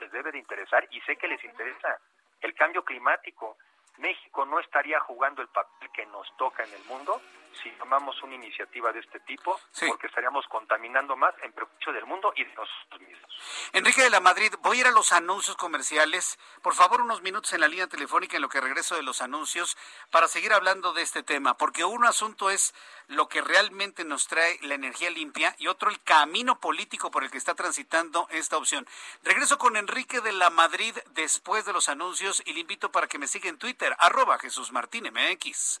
les debe de interesar y sé que les interesa el cambio climático. México no estaría jugando el papel que nos toca en el mundo si tomamos una iniciativa de este tipo, porque estaríamos contaminando más en perjuicio del mundo y de nosotros mismos. Enrique de la Madrid, voy a ir a los anuncios comerciales. Por favor, unos minutos en la línea telefónica en lo que regreso de los anuncios para seguir hablando de este tema, porque un asunto es lo que realmente nos trae la energía limpia y otro el camino político por el que está transitando esta opción. Regreso con Enrique de la Madrid después de los anuncios y le invito para que me siga en Twitter, arroba Jesús Martín MX.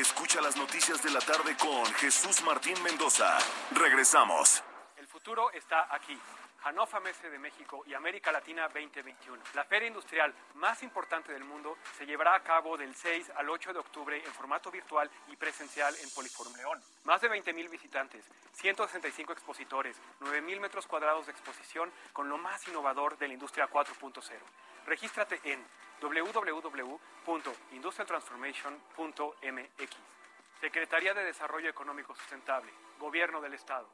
Escucha las noticias de la tarde con Jesús Martín Mendoza. Regresamos. El futuro está aquí. Hannover Messe de México y América Latina 2021. La feria industrial más importante del mundo se llevará a cabo del 6 al 8 de octubre en formato virtual y presencial en Poliforum León. Más de 20.000 visitantes, 165 expositores, 9.000 metros cuadrados de exposición con lo más innovador de la industria 4.0. Regístrate en www.industrialtransformation.mx. Secretaría de Desarrollo Económico Sustentable, Gobierno del Estado.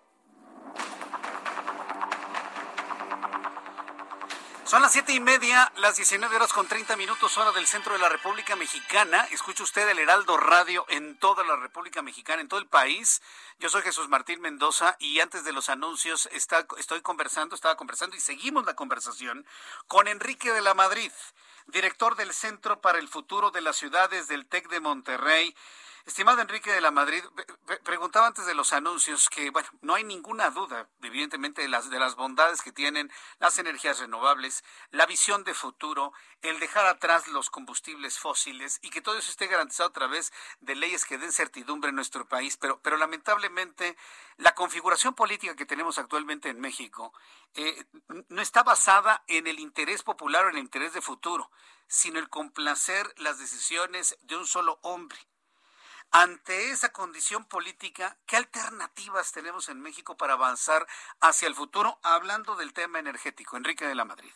Son las siete y media, las 19 horas con 30 minutos, hora del centro de la República Mexicana. Escucha usted el Heraldo Radio en toda la República Mexicana, en todo el país. Yo soy Jesús Martín Mendoza y antes de los anuncios está, estoy conversando, estaba conversando y seguimos la conversación con Enrique de la Madrid director del Centro para el Futuro de las Ciudades del TEC de Monterrey. Estimado Enrique de la Madrid, preguntaba antes de los anuncios que, bueno, no hay ninguna duda, evidentemente, de las, de las bondades que tienen las energías renovables, la visión de futuro, el dejar atrás los combustibles fósiles y que todo eso esté garantizado a través de leyes que den certidumbre en nuestro país. Pero, pero lamentablemente, la configuración política que tenemos actualmente en México eh, no está basada en el interés popular o en el interés de futuro, sino el complacer las decisiones de un solo hombre ante esa condición política, ¿qué alternativas tenemos en México para avanzar hacia el futuro, hablando del tema energético? Enrique de la Madrid.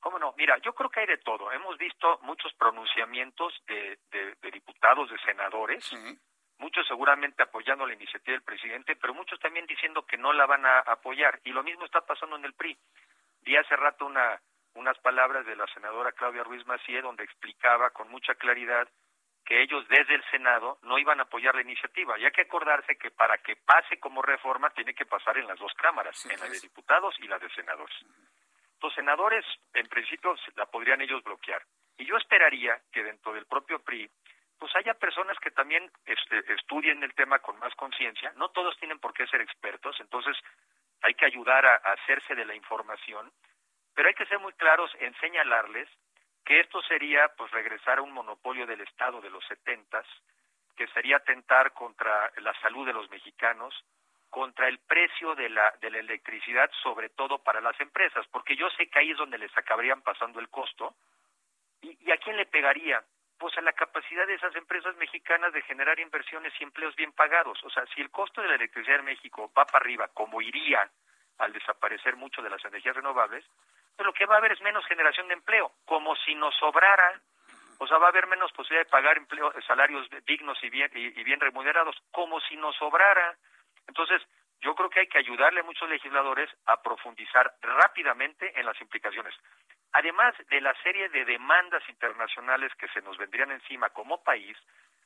¿Cómo no? Mira, yo creo que hay de todo. Hemos visto muchos pronunciamientos de, diputados, de senadores, muchos seguramente apoyando la iniciativa del presidente, pero muchos también diciendo que no la van a apoyar. Y lo mismo está pasando en el PRI. Vi hace rato una, unas palabras de la senadora Claudia Ruiz Macié donde explicaba con mucha claridad que ellos desde el Senado no iban a apoyar la iniciativa. Y hay que acordarse que para que pase como reforma tiene que pasar en las dos cámaras, en la de diputados y la de senadores. Los senadores, en principio, la podrían ellos bloquear. Y yo esperaría que dentro del propio PRI, pues haya personas que también este, estudien el tema con más conciencia. No todos tienen por qué ser expertos, entonces hay que ayudar a, a hacerse de la información, pero hay que ser muy claros en señalarles que esto sería pues regresar a un monopolio del Estado de los setentas, que sería atentar contra la salud de los mexicanos, contra el precio de la, de la electricidad, sobre todo para las empresas, porque yo sé que ahí es donde les acabarían pasando el costo. ¿Y, y a quién le pegaría? Pues a la capacidad de esas empresas mexicanas de generar inversiones y empleos bien pagados. O sea, si el costo de la electricidad en México va para arriba, como iría al desaparecer mucho de las energías renovables, pues lo que va a haber es menos generación de empleo, como si nos sobrara, o sea, va a haber menos posibilidad de pagar empleo, salarios dignos y bien, y, y bien remunerados, como si nos sobrara. Entonces, yo creo que hay que ayudarle a muchos legisladores a profundizar rápidamente en las implicaciones. Además de la serie de demandas internacionales que se nos vendrían encima como país,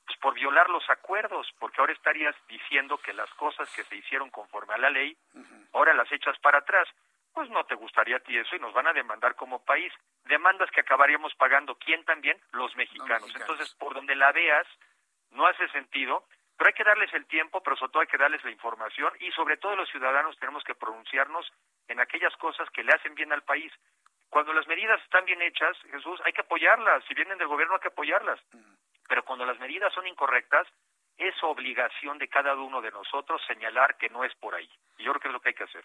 pues por violar los acuerdos, porque ahora estarías diciendo que las cosas que se hicieron conforme a la ley, ahora las echas para atrás. Pues no te gustaría a ti eso y nos van a demandar como país. Demandas que acabaríamos pagando, ¿quién también? Los mexicanos. Los mexicanos. Entonces, por donde la veas, no hace sentido, pero hay que darles el tiempo, pero sobre todo hay que darles la información y sobre todo los ciudadanos tenemos que pronunciarnos en aquellas cosas que le hacen bien al país. Cuando las medidas están bien hechas, Jesús, hay que apoyarlas. Si vienen del gobierno hay que apoyarlas. Pero cuando las medidas son incorrectas, es obligación de cada uno de nosotros señalar que no es por ahí. Y yo creo que es lo que hay que hacer.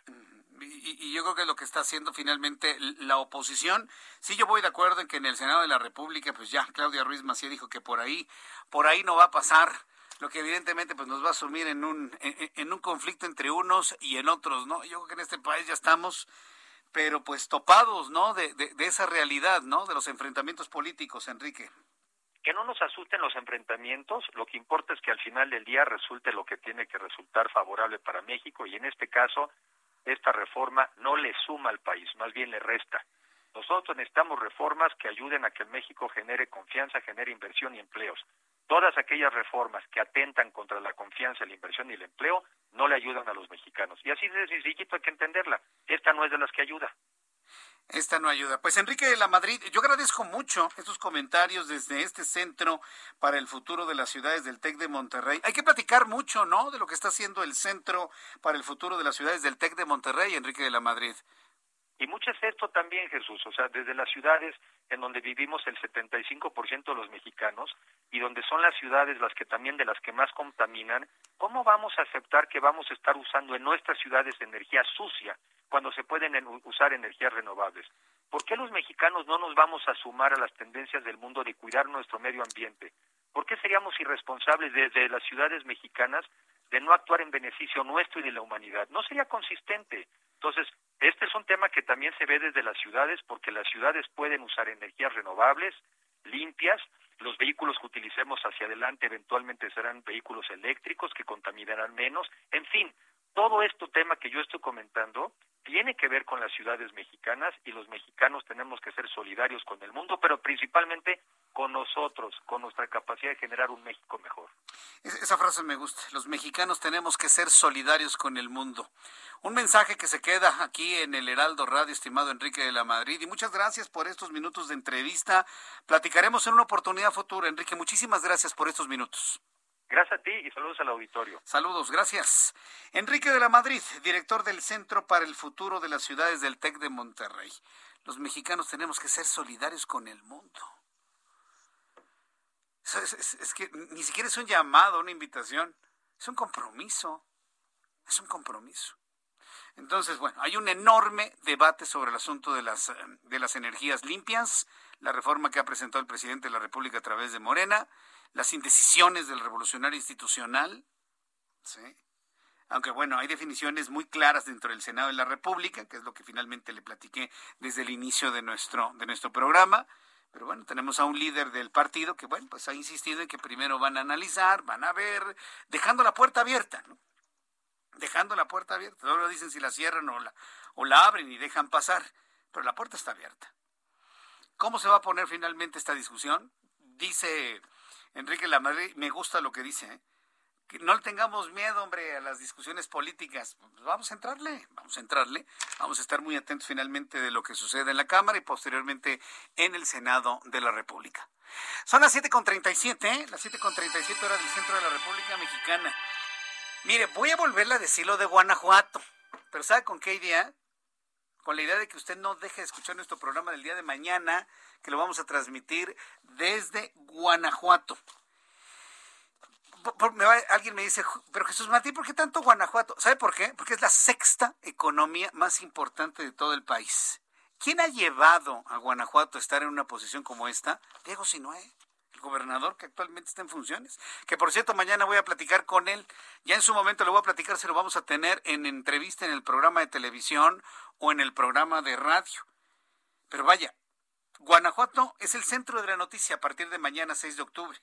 Y, y, yo creo que es lo que está haciendo finalmente la oposición. Sí, yo voy de acuerdo en que en el Senado de la República, pues ya Claudia Ruiz Macía dijo que por ahí, por ahí no va a pasar lo que evidentemente pues nos va a sumir en un en, en, un conflicto entre unos y en otros, ¿no? Yo creo que en este país ya estamos pero pues topados, ¿no? De, de, de esa realidad, ¿no? De los enfrentamientos políticos, Enrique que no nos asusten los enfrentamientos, lo que importa es que al final del día resulte lo que tiene que resultar favorable para México y en este caso esta reforma no le suma al país, más bien le resta. Nosotros necesitamos reformas que ayuden a que México genere confianza, genere inversión y empleos. Todas aquellas reformas que atentan contra la confianza, la inversión y el empleo no le ayudan a los mexicanos. Y así de sencillito hay que entenderla. Esta no es de las que ayuda. Esta no ayuda. Pues Enrique de la Madrid, yo agradezco mucho estos comentarios desde este centro para el futuro de las ciudades del TEC de Monterrey. Hay que platicar mucho, ¿no? De lo que está haciendo el centro para el futuro de las ciudades del TEC de Monterrey, Enrique de la Madrid. Y mucho es esto también, Jesús, o sea, desde las ciudades en donde vivimos el 75% de los mexicanos y donde son las ciudades las que también de las que más contaminan, ¿cómo vamos a aceptar que vamos a estar usando en nuestras ciudades energía sucia cuando se pueden usar energías renovables? ¿Por qué los mexicanos no nos vamos a sumar a las tendencias del mundo de cuidar nuestro medio ambiente? ¿Por qué seríamos irresponsables desde las ciudades mexicanas de no actuar en beneficio nuestro y de la humanidad? No sería consistente. Entonces, este es un tema que también se ve desde las ciudades porque las ciudades pueden usar energías renovables, limpias, los vehículos que utilicemos hacia adelante eventualmente serán vehículos eléctricos que contaminarán menos, en fin, todo este tema que yo estoy comentando tiene que ver con las ciudades mexicanas y los mexicanos tenemos que ser solidarios con el mundo, pero principalmente con nosotros, con nuestra capacidad de generar un México mejor. Esa frase me gusta. Los mexicanos tenemos que ser solidarios con el mundo. Un mensaje que se queda aquí en el Heraldo Radio, estimado Enrique de la Madrid. Y muchas gracias por estos minutos de entrevista. Platicaremos en una oportunidad futura. Enrique, muchísimas gracias por estos minutos. Gracias a ti y saludos al auditorio. Saludos, gracias. Enrique de la Madrid, director del Centro para el Futuro de las Ciudades del TEC de Monterrey. Los mexicanos tenemos que ser solidarios con el mundo. Es, que ni siquiera es un llamado, una invitación, es un compromiso. Es un compromiso. Entonces, bueno, hay un enorme debate sobre el asunto de las, de las energías limpias, la reforma que ha presentado el presidente de la República a través de Morena, las indecisiones del revolucionario institucional, ¿sí? aunque bueno, hay definiciones muy claras dentro del Senado de la República, que es lo que finalmente le platiqué desde el inicio de nuestro, de nuestro programa, Pero bueno, tenemos a un líder del partido que, bueno, pues ha insistido en que primero van a analizar, van a ver, dejando la puerta abierta, ¿no? Dejando la puerta abierta. Luego dicen si la cierran o la, o la abren y dejan pasar, pero la puerta está abierta. ¿Cómo se va a poner finalmente esta discusión? Dice Enrique Lamadrid, me gusta lo que dice, ¿eh? que no le tengamos miedo, hombre, a las discusiones políticas. Pues vamos a entrarle, vamos a entrarle. Vamos a estar muy atentos finalmente de lo que sucede en la Cámara y posteriormente en el Senado de la República. Son las 7.37, ¿eh? las 7.37 horas del centro de la República Mexicana. Mire, voy a volverle a decir lo de Guanajuato, pero ¿sabe con qué idea? Con la idea de que usted no deje de escuchar nuestro programa del día de mañana, que lo vamos a transmitir desde Guanajuato alguien me dice, pero Jesús Martín, ¿por qué tanto Guanajuato? ¿Sabe por qué? Porque es la sexta economía más importante de todo el país. ¿Quién ha llevado a Guanajuato a estar en una posición como esta? Diego Sinoé, gobernador que actualmente está en funciones. Que por cierto, mañana voy a platicar con él. Ya en su momento le voy a platicar si lo vamos a tener en entrevista en el programa de televisión o en el programa de radio. Pero vaya, Guanajuato es el centro de la noticia a partir de mañana 6 de octubre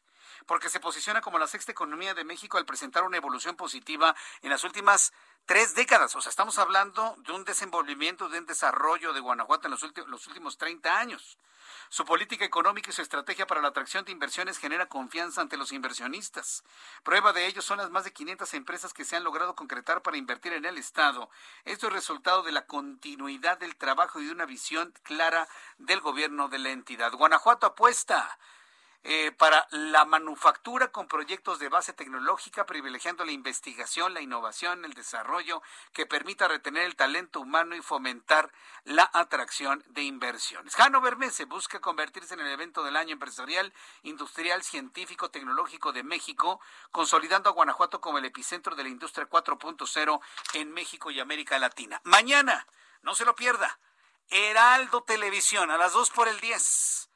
porque se posiciona como la sexta economía de México al presentar una evolución positiva en las últimas tres décadas. O sea, estamos hablando de un desenvolvimiento, de un desarrollo de Guanajuato en los, los últimos 30 años. Su política económica y su estrategia para la atracción de inversiones genera confianza ante los inversionistas. Prueba de ello son las más de 500 empresas que se han logrado concretar para invertir en el Estado. Esto es resultado de la continuidad del trabajo y de una visión clara del gobierno de la entidad. Guanajuato apuesta eh, para la manufactura con proyectos de base tecnológica, privilegiando la investigación, la innovación, el desarrollo que permita retener el talento humano y fomentar la atracción de inversiones. Hannover Messe busca convertirse en el evento del año empresarial, industrial, científico, tecnológico de México, consolidando a Guanajuato como el epicentro de la industria 4.0 en México y América Latina. Mañana, no se lo pierda, Heraldo Televisión a las 2 por el 10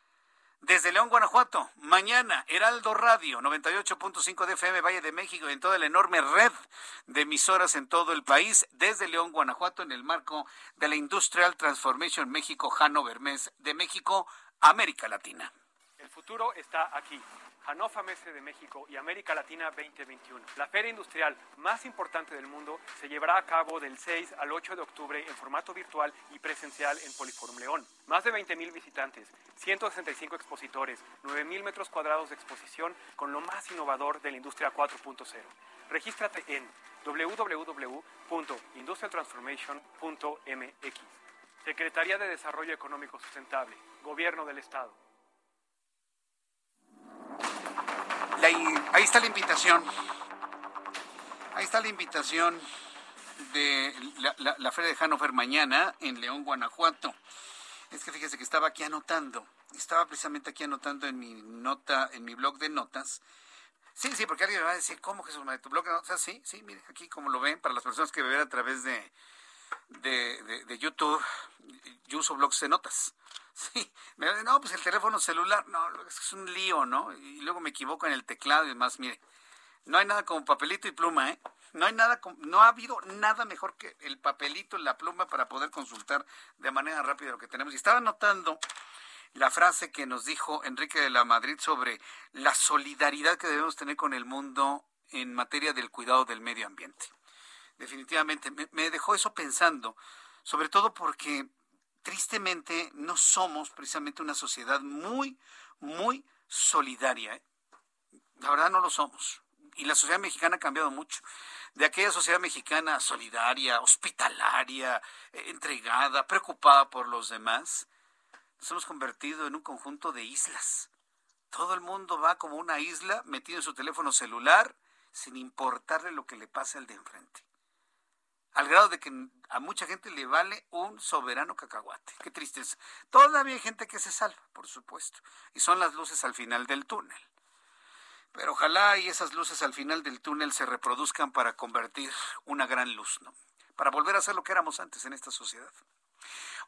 desde León, Guanajuato, mañana, Heraldo Radio, 98.5 de FM, Valle de México, y en toda la enorme red de emisoras en todo el país, desde León, Guanajuato, en el marco de la Industrial Transformation México, Hannover Mes de México, América Latina. El futuro está aquí. Hannover Messe de México y América Latina 2021. La feria industrial más importante del mundo se llevará a cabo del 6 al 8 de octubre en formato virtual y presencial en Poliforum León. Más de 20.000 visitantes, 165 expositores, 9.000 metros cuadrados de exposición con lo más innovador de la industria 4.0. Regístrate en www.industrialtransformation.mx. Secretaría de Desarrollo Económico Sustentable, Gobierno del Estado. Ahí está la invitación. Ahí está la invitación de la, Feria de Hannover mañana en León, Guanajuato. Es que fíjese que estaba aquí anotando. Estaba precisamente aquí anotando en mi nota, en mi blog de notas. Sí, sí, porque alguien me va a decir, ¿cómo Jesús María? ¿Tu blog de notas? Sí, sí, mire, aquí como lo ven, para las personas que ven a través de, de, de, YouTube, yo uso blogs de notas. Sí, me dicen, no, pues el teléfono celular, no, es un lío, ¿no? Y luego me equivoco en el teclado y demás, mire, no hay nada como papelito y pluma, ¿eh? No hay nada, no ha habido nada mejor que el papelito y la pluma para poder consultar de manera rápida lo que tenemos. Y estaba notando la frase que nos dijo Enrique de la Madrid sobre la solidaridad que debemos tener con el mundo en materia del cuidado del medio ambiente. Definitivamente, me dejó eso pensando, sobre todo porque tristemente no somos precisamente una sociedad muy, muy solidaria. ¿eh? La verdad no lo somos. Y la sociedad mexicana ha cambiado mucho. De aquella sociedad mexicana solidaria, hospitalaria, eh, entregada, preocupada por los demás, nos hemos convertido en un conjunto de islas. Todo el mundo va como una isla metido en su teléfono celular sin importarle lo que le pase al de enfrente al grado de que a mucha gente le vale un soberano cacahuate. Qué tristeza. Todavía hay gente que se salva, por supuesto, y son las luces al final del túnel. Pero ojalá y esas luces al final del túnel se reproduzcan para convertir una gran luz, ¿no? Para volver a ser lo que éramos antes en esta sociedad.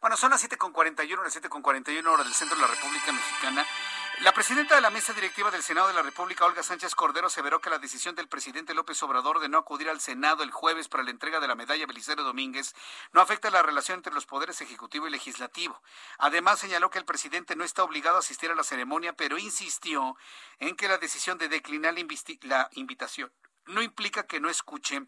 Bueno, son las 7.41, las 7.41 horas del centro de la República Mexicana. La presidenta de la mesa directiva del Senado de la República, Olga Sánchez Cordero, aseveró que la decisión del presidente López Obrador de no acudir al Senado el jueves para la entrega de la medalla Belisario Domínguez no afecta la relación entre los poderes ejecutivo y legislativo. Además, señaló que el presidente no está obligado a asistir a la ceremonia, pero insistió en que la decisión de declinar la invitación no implica que no escuche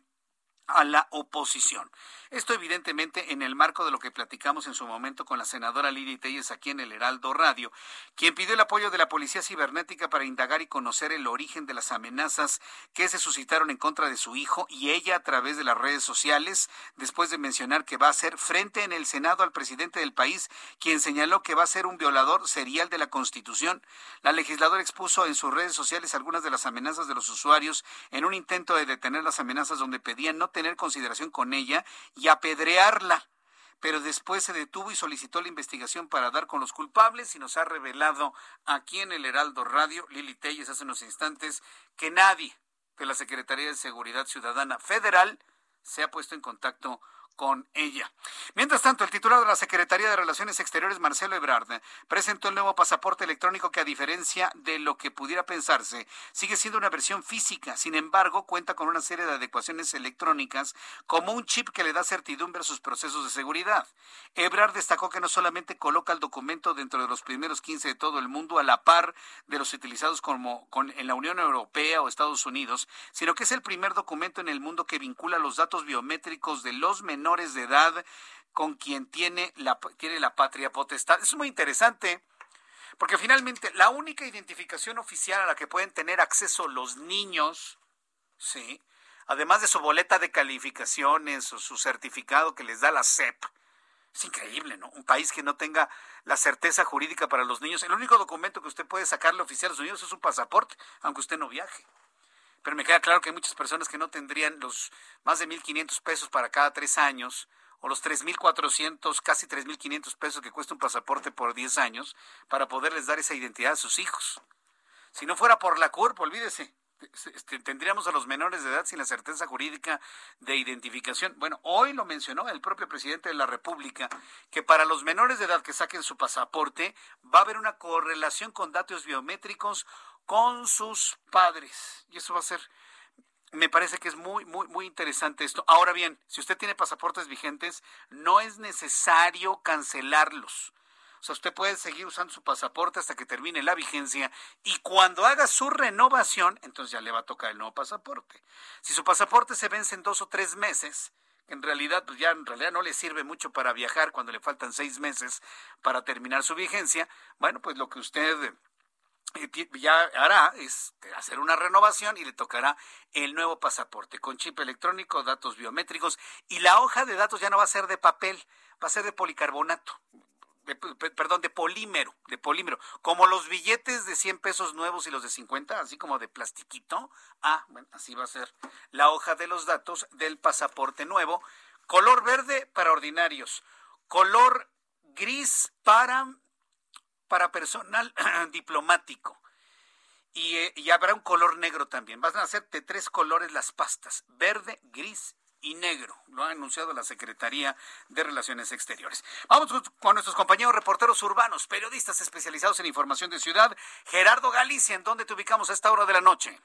a la oposición. Esto evidentemente en el marco de lo que platicamos en su momento con la senadora Lidia Telles aquí en el Heraldo Radio, quien pidió el apoyo de la Policía Cibernética para indagar y conocer el origen de las amenazas que se suscitaron en contra de su hijo y ella a través de las redes sociales, después de mencionar que va a ser frente en el Senado al presidente del país, quien señaló que va a ser un violador serial de la Constitución. La legisladora expuso en sus redes sociales algunas de las amenazas de los usuarios en un intento de detener las amenazas donde pedían no tener consideración con ella y apedrearla. Pero después se detuvo y solicitó la investigación para dar con los culpables y nos ha revelado aquí en el Heraldo Radio, Lili Telles hace unos instantes, que nadie de la Secretaría de Seguridad Ciudadana Federal se ha puesto en contacto con ella. Mientras tanto, el titular de la Secretaría de Relaciones Exteriores, Marcelo Ebrard, presentó el nuevo pasaporte electrónico que, a diferencia de lo que pudiera pensarse, sigue siendo una versión física. Sin embargo, cuenta con una serie de adecuaciones electrónicas, como un chip que le da certidumbre a sus procesos de seguridad. Ebrard destacó que no solamente coloca el documento dentro de los primeros 15 de todo el mundo a la par de los utilizados como con, en la Unión Europea o Estados Unidos, sino que es el primer documento en el mundo que vincula los datos biométricos de los menores menores de edad con quien tiene la, tiene la patria potestad. Es muy interesante. Porque finalmente la única identificación oficial a la que pueden tener acceso los niños, sí, además de su boleta de calificaciones o su certificado que les da la SEP, es increíble, ¿no? Un país que no tenga la certeza jurídica para los niños. El único documento que usted puede sacarle oficial a los niños es su pasaporte, aunque usted no viaje pero me queda claro que hay muchas personas que no tendrían los más de 1.500 pesos para cada tres años o los 3.400, casi 3.500 pesos que cuesta un pasaporte por 10 años para poderles dar esa identidad a sus hijos. Si no fuera por la CURP, olvídese, este, tendríamos a los menores de edad sin la certeza jurídica de identificación. Bueno, hoy lo mencionó el propio presidente de la República, que para los menores de edad que saquen su pasaporte va a haber una correlación con datos biométricos con sus padres. Y eso va a ser, me parece que es muy, muy, muy interesante esto. Ahora bien, si usted tiene pasaportes vigentes, no es necesario cancelarlos. O sea, usted puede seguir usando su pasaporte hasta que termine la vigencia y cuando haga su renovación, entonces ya le va a tocar el nuevo pasaporte. Si su pasaporte se vence en dos o tres meses, en realidad, pues ya en realidad no le sirve mucho para viajar cuando le faltan seis meses para terminar su vigencia, bueno, pues lo que usted ya hará es hacer una renovación y le tocará el nuevo pasaporte con chip electrónico, datos biométricos y la hoja de datos ya no va a ser de papel, va a ser de policarbonato. perdón, de polímero, de polímero, como los billetes de 100 pesos nuevos y los de 50, así como de plastiquito. Ah, bueno, así va a ser la hoja de los datos del pasaporte nuevo. Color verde para ordinarios, color gris para para personal diplomático. Eh, y, habrá un color negro también. Van a ser de tres colores las pastas, verde, gris y negro. Lo ha anunciado la Secretaría de Relaciones Exteriores. Vamos con nuestros compañeros reporteros urbanos, periodistas especializados en información de ciudad. Gerardo Galicia, ¿en dónde te ubicamos a esta hora de la noche?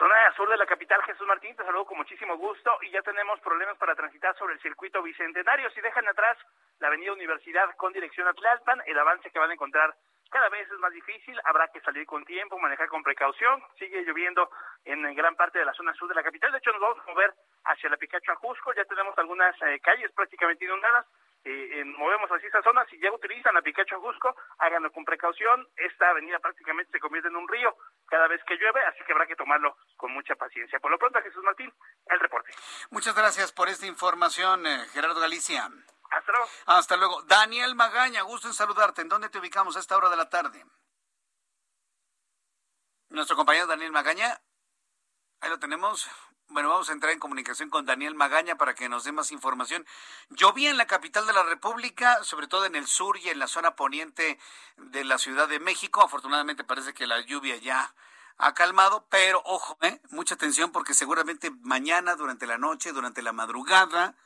Zona sur de la capital, Jesús Martín, te saludo con muchísimo gusto. Y ya tenemos problemas para transitar sobre el circuito bicentenario. Si dejan atrás la avenida Universidad con dirección a Tlalpan, el avance que van a encontrar cada vez es más difícil, habrá que salir con tiempo, manejar con precaución, sigue lloviendo en gran parte de la zona sur de la capital, de hecho nos vamos a mover hacia la Picacho Ajusco, ya tenemos algunas eh, calles prácticamente inundadas, eh, movemos hacia esa zona, si ya utilizan la Picacho Ajusco, háganlo con precaución, esta avenida prácticamente se convierte en un río cada vez que llueve, así que habrá que tomarlo con mucha paciencia. Por lo pronto, Jesús Martín, el reporte. Muchas gracias por esta información, eh, Gerardo Galicia. Hasta luego. Hasta luego. Daniel Magaña, gusto en saludarte. ¿En dónde te ubicamos a esta hora de la tarde? Nuestro compañero Daniel Magaña. Ahí lo tenemos. Bueno, vamos a entrar en comunicación con Daniel Magaña para que nos dé más información. Llovía en la capital de la República, sobre todo en el sur y en la zona poniente de la Ciudad de México. Afortunadamente parece que la lluvia ya ha calmado, pero ojo, ¿eh? mucha atención porque seguramente mañana, durante la noche, durante la madrugada,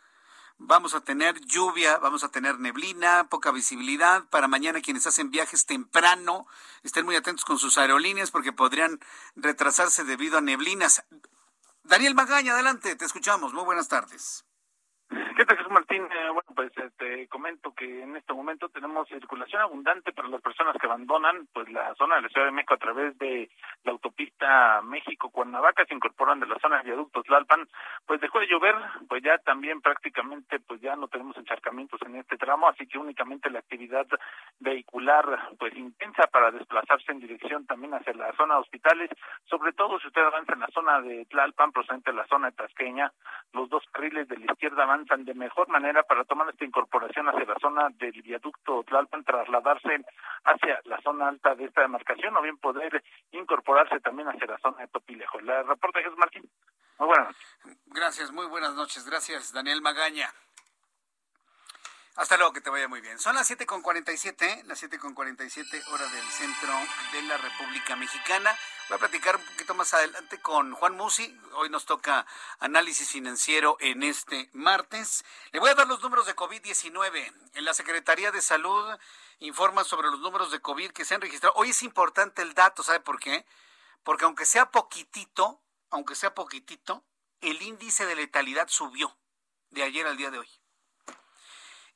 vamos a tener lluvia, vamos a tener neblina, poca visibilidad. Para mañana quienes hacen viajes temprano, estén muy atentos con sus aerolíneas porque podrían retrasarse debido a neblinas. Daniel Magaña, adelante, te escuchamos. Muy buenas tardes. ¿Qué tal, Jesús Martín? Eh, bueno, pues eh, te comento que en este momento tenemos circulación abundante para las personas que abandonan pues la zona de la Ciudad de México a través de la autopista México-Cuernavaca, se incorporan de la zona de viaductos Lalpan, pues dejó de llover, pues ya también prácticamente pues ya no tenemos encharcamientos en este tramo, así que únicamente la actividad vehicular pues intensa para desplazarse en dirección también hacia la zona de hospitales, sobre todo si usted avanza en la zona de Tlalpan, procedente de la zona de Tasqueña, los dos carriles de la izquierda de mejor manera para tomar esta incorporación hacia la zona del viaducto Tlalpan, trasladarse hacia la zona alta de esta demarcación o bien poder incorporarse también hacia la zona de Topilejo. La reporta Jesús Martín. Muy buenas noches. Gracias, muy buenas noches. Gracias, Daniel Magaña. Hasta luego, que te vaya muy bien. Son las 7.47, las 7.47 hora del centro de la República Mexicana. Voy a platicar un poquito más adelante con Juan Musi. Hoy nos toca análisis financiero en este martes. Le voy a dar los números de COVID-19. En la Secretaría de Salud informa sobre los números de COVID que se han registrado. Hoy es importante el dato, ¿sabe por qué? Porque aunque sea poquitito, aunque sea poquitito, el índice de letalidad subió de ayer al día de hoy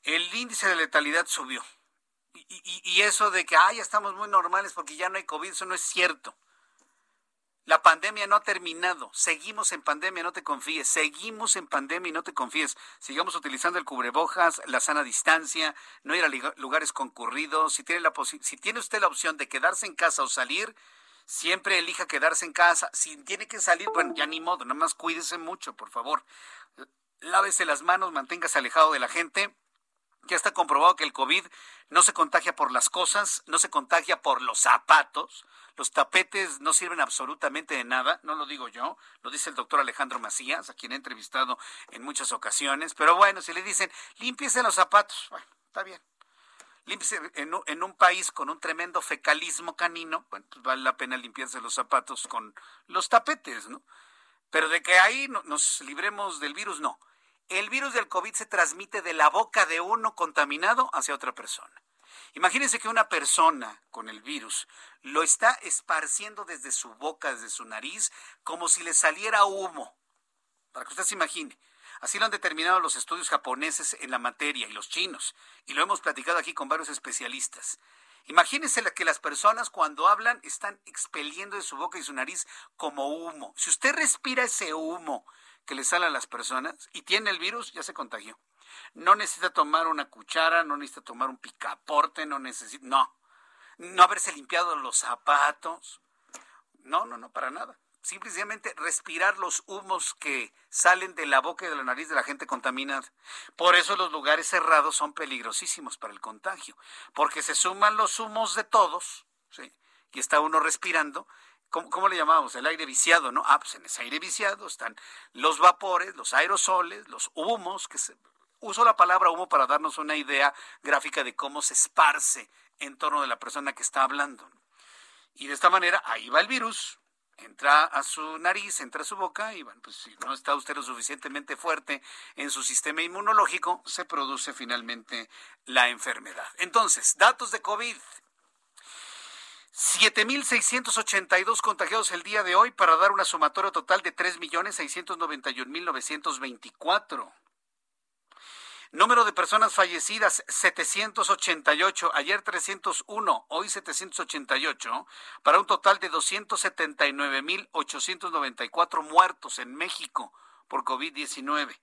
el índice de letalidad subió. Y, eso de que, ah, ya estamos muy normales porque ya no hay COVID, eso no es cierto. La pandemia no ha terminado. Seguimos en pandemia, no te confíes. Seguimos en pandemia y no te confíes. Sigamos utilizando el cubrebojas, la sana distancia, no ir a lugares concurridos. Si tiene, la si tiene usted la opción de quedarse en casa o salir, siempre elija quedarse en casa. Si tiene que salir, bueno, ya ni modo, nada más cuídese mucho, por favor. Lávese las manos, manténgase alejado de la gente ya está comprobado que el COVID no se contagia por las cosas, no se contagia por los zapatos. Los tapetes no sirven absolutamente de nada, no lo digo yo, lo dice el doctor Alejandro Macías, a quien he entrevistado en muchas ocasiones. Pero bueno, si le dicen, límpiese los zapatos, bueno, está bien. Límpiese en, un país con un tremendo fecalismo canino, bueno, pues vale la pena limpiarse los zapatos con los tapetes, ¿no? Pero de que ahí nos libremos del virus, no el virus del COVID se transmite de la boca de uno contaminado hacia otra persona. Imagínense que una persona con el virus lo está esparciendo desde su boca, desde su nariz, como si le saliera humo. Para que usted se imagine. Así lo han determinado los estudios japoneses en la materia y los chinos. Y lo hemos platicado aquí con varios especialistas. Imagínense que las personas cuando hablan están expeliendo de su boca y su nariz como humo. Si usted respira ese humo que le sale a las personas y tiene el virus, ya se contagió. No necesita tomar una cuchara, no necesita tomar un picaporte, no necesita, no. No haberse limpiado los zapatos. No, no, no, para nada. Simplemente respirar los humos que salen de la boca y de la nariz de la gente contaminada. Por eso los lugares cerrados son peligrosísimos para el contagio, porque se suman los humos de todos, y está uno respirando, ¿Cómo, le llamamos? El aire viciado, ¿no? Ah, pues en ese aire viciado están los vapores, los aerosoles, los humos, que se, uso la palabra humo para darnos una idea gráfica de cómo se esparce en torno de la persona que está hablando. Y de esta manera, ahí va el virus, entra a su nariz, entra a su boca y bueno, pues si no está usted lo suficientemente fuerte en su sistema inmunológico, se produce finalmente la enfermedad. Entonces, datos de COVID. 7.682 contagiados el día de hoy para dar una sumatoria total de 3.691.924. Número de personas fallecidas 788, ayer 301, hoy 788, para un total de 279.894 muertos en México por COVID-19.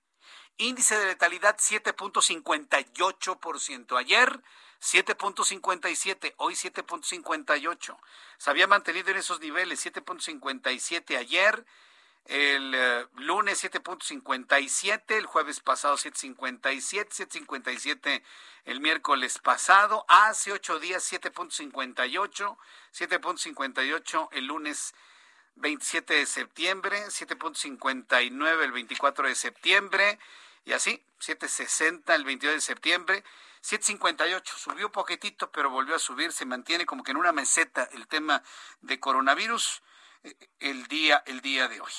Índice de letalidad 7.58%. Ayer 7.57, hoy 7.58. Se había mantenido en esos niveles, 7.57 ayer, el eh, lunes 7.57, el jueves pasado 7.57, 7.57 el miércoles pasado, hace ocho días 7.58, 7.58 el lunes 27 de septiembre, 7.59 el 24 de septiembre y así, 7.60 el 22 de septiembre. 758, subió poquitito, pero volvió a subir, se mantiene como que en una meseta el tema de coronavirus. el día, el día de hoy.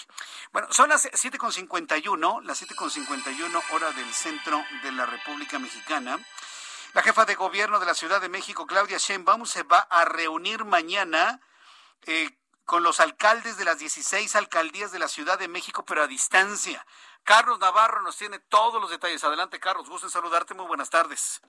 Bueno, son las 7.51, las 7.51 hora del centro de la República Mexicana. La jefa de gobierno de la Ciudad de México, Claudia Sheinbaum, se va a reunir mañana eh, con los alcaldes de las 16 alcaldías de la Ciudad de México, pero a distancia. Carlos Navarro nos tiene todos los detalles. Adelante, Carlos, gusto en saludarte. Muy buenas tardes.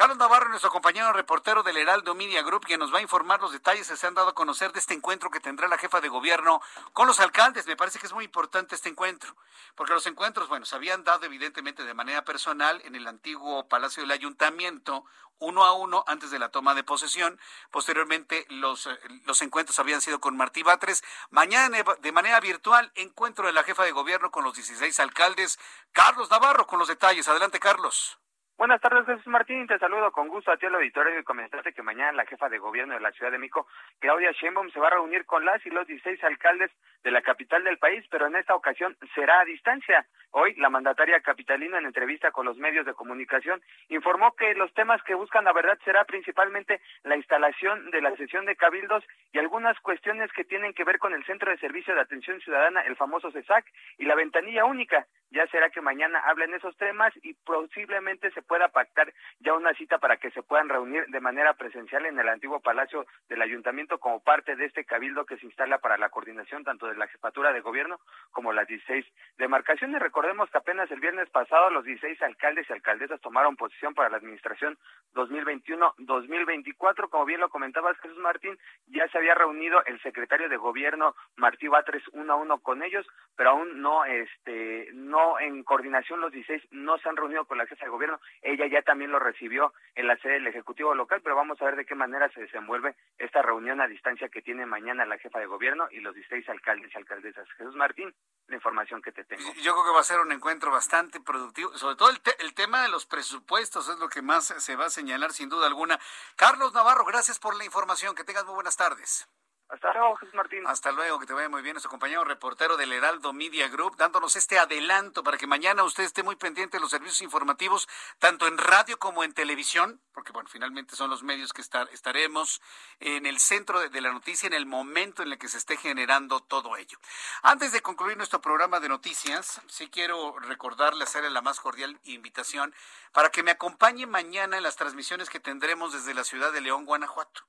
Carlos Navarro, nuestro compañero reportero del Heraldo Media Group, quien nos va a informar los detalles que se han dado a conocer de este encuentro que tendrá la jefa de gobierno con los alcaldes. Me parece que es muy importante este encuentro, porque los encuentros, bueno, se habían dado evidentemente de manera personal en el antiguo Palacio del Ayuntamiento, uno a uno antes de la toma de posesión. Posteriormente los, eh, los encuentros habían sido con Martí Batres. Mañana de manera virtual, encuentro de la jefa de gobierno con los 16 alcaldes. Carlos Navarro con los detalles. Adelante, Carlos. Buenas tardes, Jesús Martín. Te saludo con gusto a ti al auditorio y comentaste que mañana la jefa de gobierno de la Ciudad de México, Claudia Sheinbaum, se va a reunir con las y los 16 alcaldes de la capital del país, pero en esta ocasión será a distancia. Hoy, la mandataria capitalina, en entrevista con los medios de comunicación, informó que los temas que buscan la verdad será principalmente la instalación de la sesión de cabildos y algunas cuestiones que tienen que ver con el Centro de Servicio de Atención Ciudadana, el famoso CESAC, y la ventanilla única. Ya será que mañana hablen esos temas y posiblemente se pueda pactar ya una cita para que se puedan reunir de manera presencial en el antiguo Palacio del Ayuntamiento como parte de este cabildo que se instala para la coordinación tanto de la jefatura de gobierno como las 16 demarcaciones. Recordemos que apenas el viernes pasado los 16 alcaldes y alcaldesas tomaron posición para la administración 2021-2024. Como bien lo comentabas, Jesús Martín, ya se había reunido el secretario de gobierno Martí Batres uno a uno con ellos, pero aún no, este, no en coordinación los 16 no se han reunido con la jefa de gobierno ella ya también lo recibió en la sede del Ejecutivo local, pero vamos a ver de qué manera se desenvuelve esta reunión a distancia que tiene mañana la jefa de gobierno y los 16 alcaldes y alcaldesas. Jesús Martín, la información que te tengo. Yo creo que va a ser un encuentro bastante productivo, sobre todo el, el tema de los presupuestos es lo que más se va a señalar sin duda alguna. Carlos Navarro, gracias por la información, que tengas muy buenas tardes. Hasta luego, Jesús Martín. Hasta luego, que te vaya muy bien. Nuestro compañero reportero del Heraldo Media Group, dándonos este adelanto para que mañana usted esté muy pendiente de los servicios informativos, tanto en radio como en televisión, porque, bueno, finalmente son los medios que estar, estaremos en el centro de, de, la noticia en el momento en el que se esté generando todo ello. Antes de concluir nuestro programa de noticias, sí quiero recordarle, hacerle la más cordial invitación para que me acompañe mañana en las transmisiones que tendremos desde la ciudad de León, Guanajuato.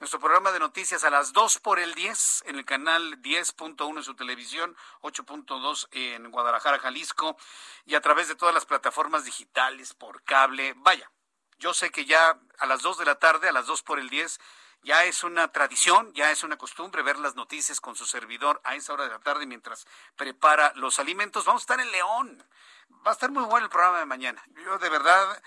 Nuestro programa de noticias a las 2 por el 10 en el canal 10.1 en su televisión, 8.2 en Guadalajara, Jalisco y a través de todas las plataformas digitales por cable. Vaya, yo sé que ya a las 2 de la tarde, a las 2 por el 10, ya es una tradición, ya es una costumbre ver las noticias con su servidor a esa hora de la tarde mientras prepara los alimentos. Vamos a estar en León. Va a estar muy bueno el programa de mañana. Yo de verdad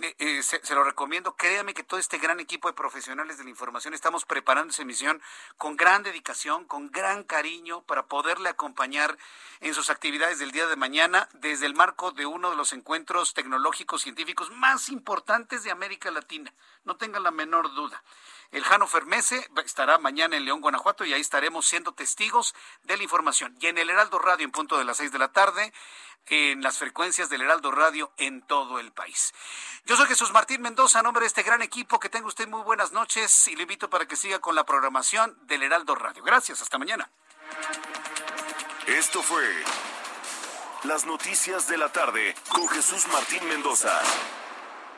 eh, eh, se, se, lo recomiendo. Créame que todo este gran equipo de profesionales de la información estamos preparando esa emisión con gran dedicación, con gran cariño para poderle acompañar en sus actividades del día de mañana desde el marco de uno de los encuentros tecnológicos científicos más importantes de América Latina. No tengan la menor duda. El Jano Fermese estará mañana en León, Guanajuato, y ahí estaremos siendo testigos de la información. Y en el Heraldo Radio, en punto de las seis de la tarde, en las frecuencias del Heraldo Radio en todo el país. Yo soy Jesús Martín Mendoza, a nombre de este gran equipo, que tenga usted muy buenas noches y le invito para que siga con la programación del Heraldo Radio. Gracias, hasta mañana. Esto fue Las Noticias de la Tarde con Jesús Martín Mendoza.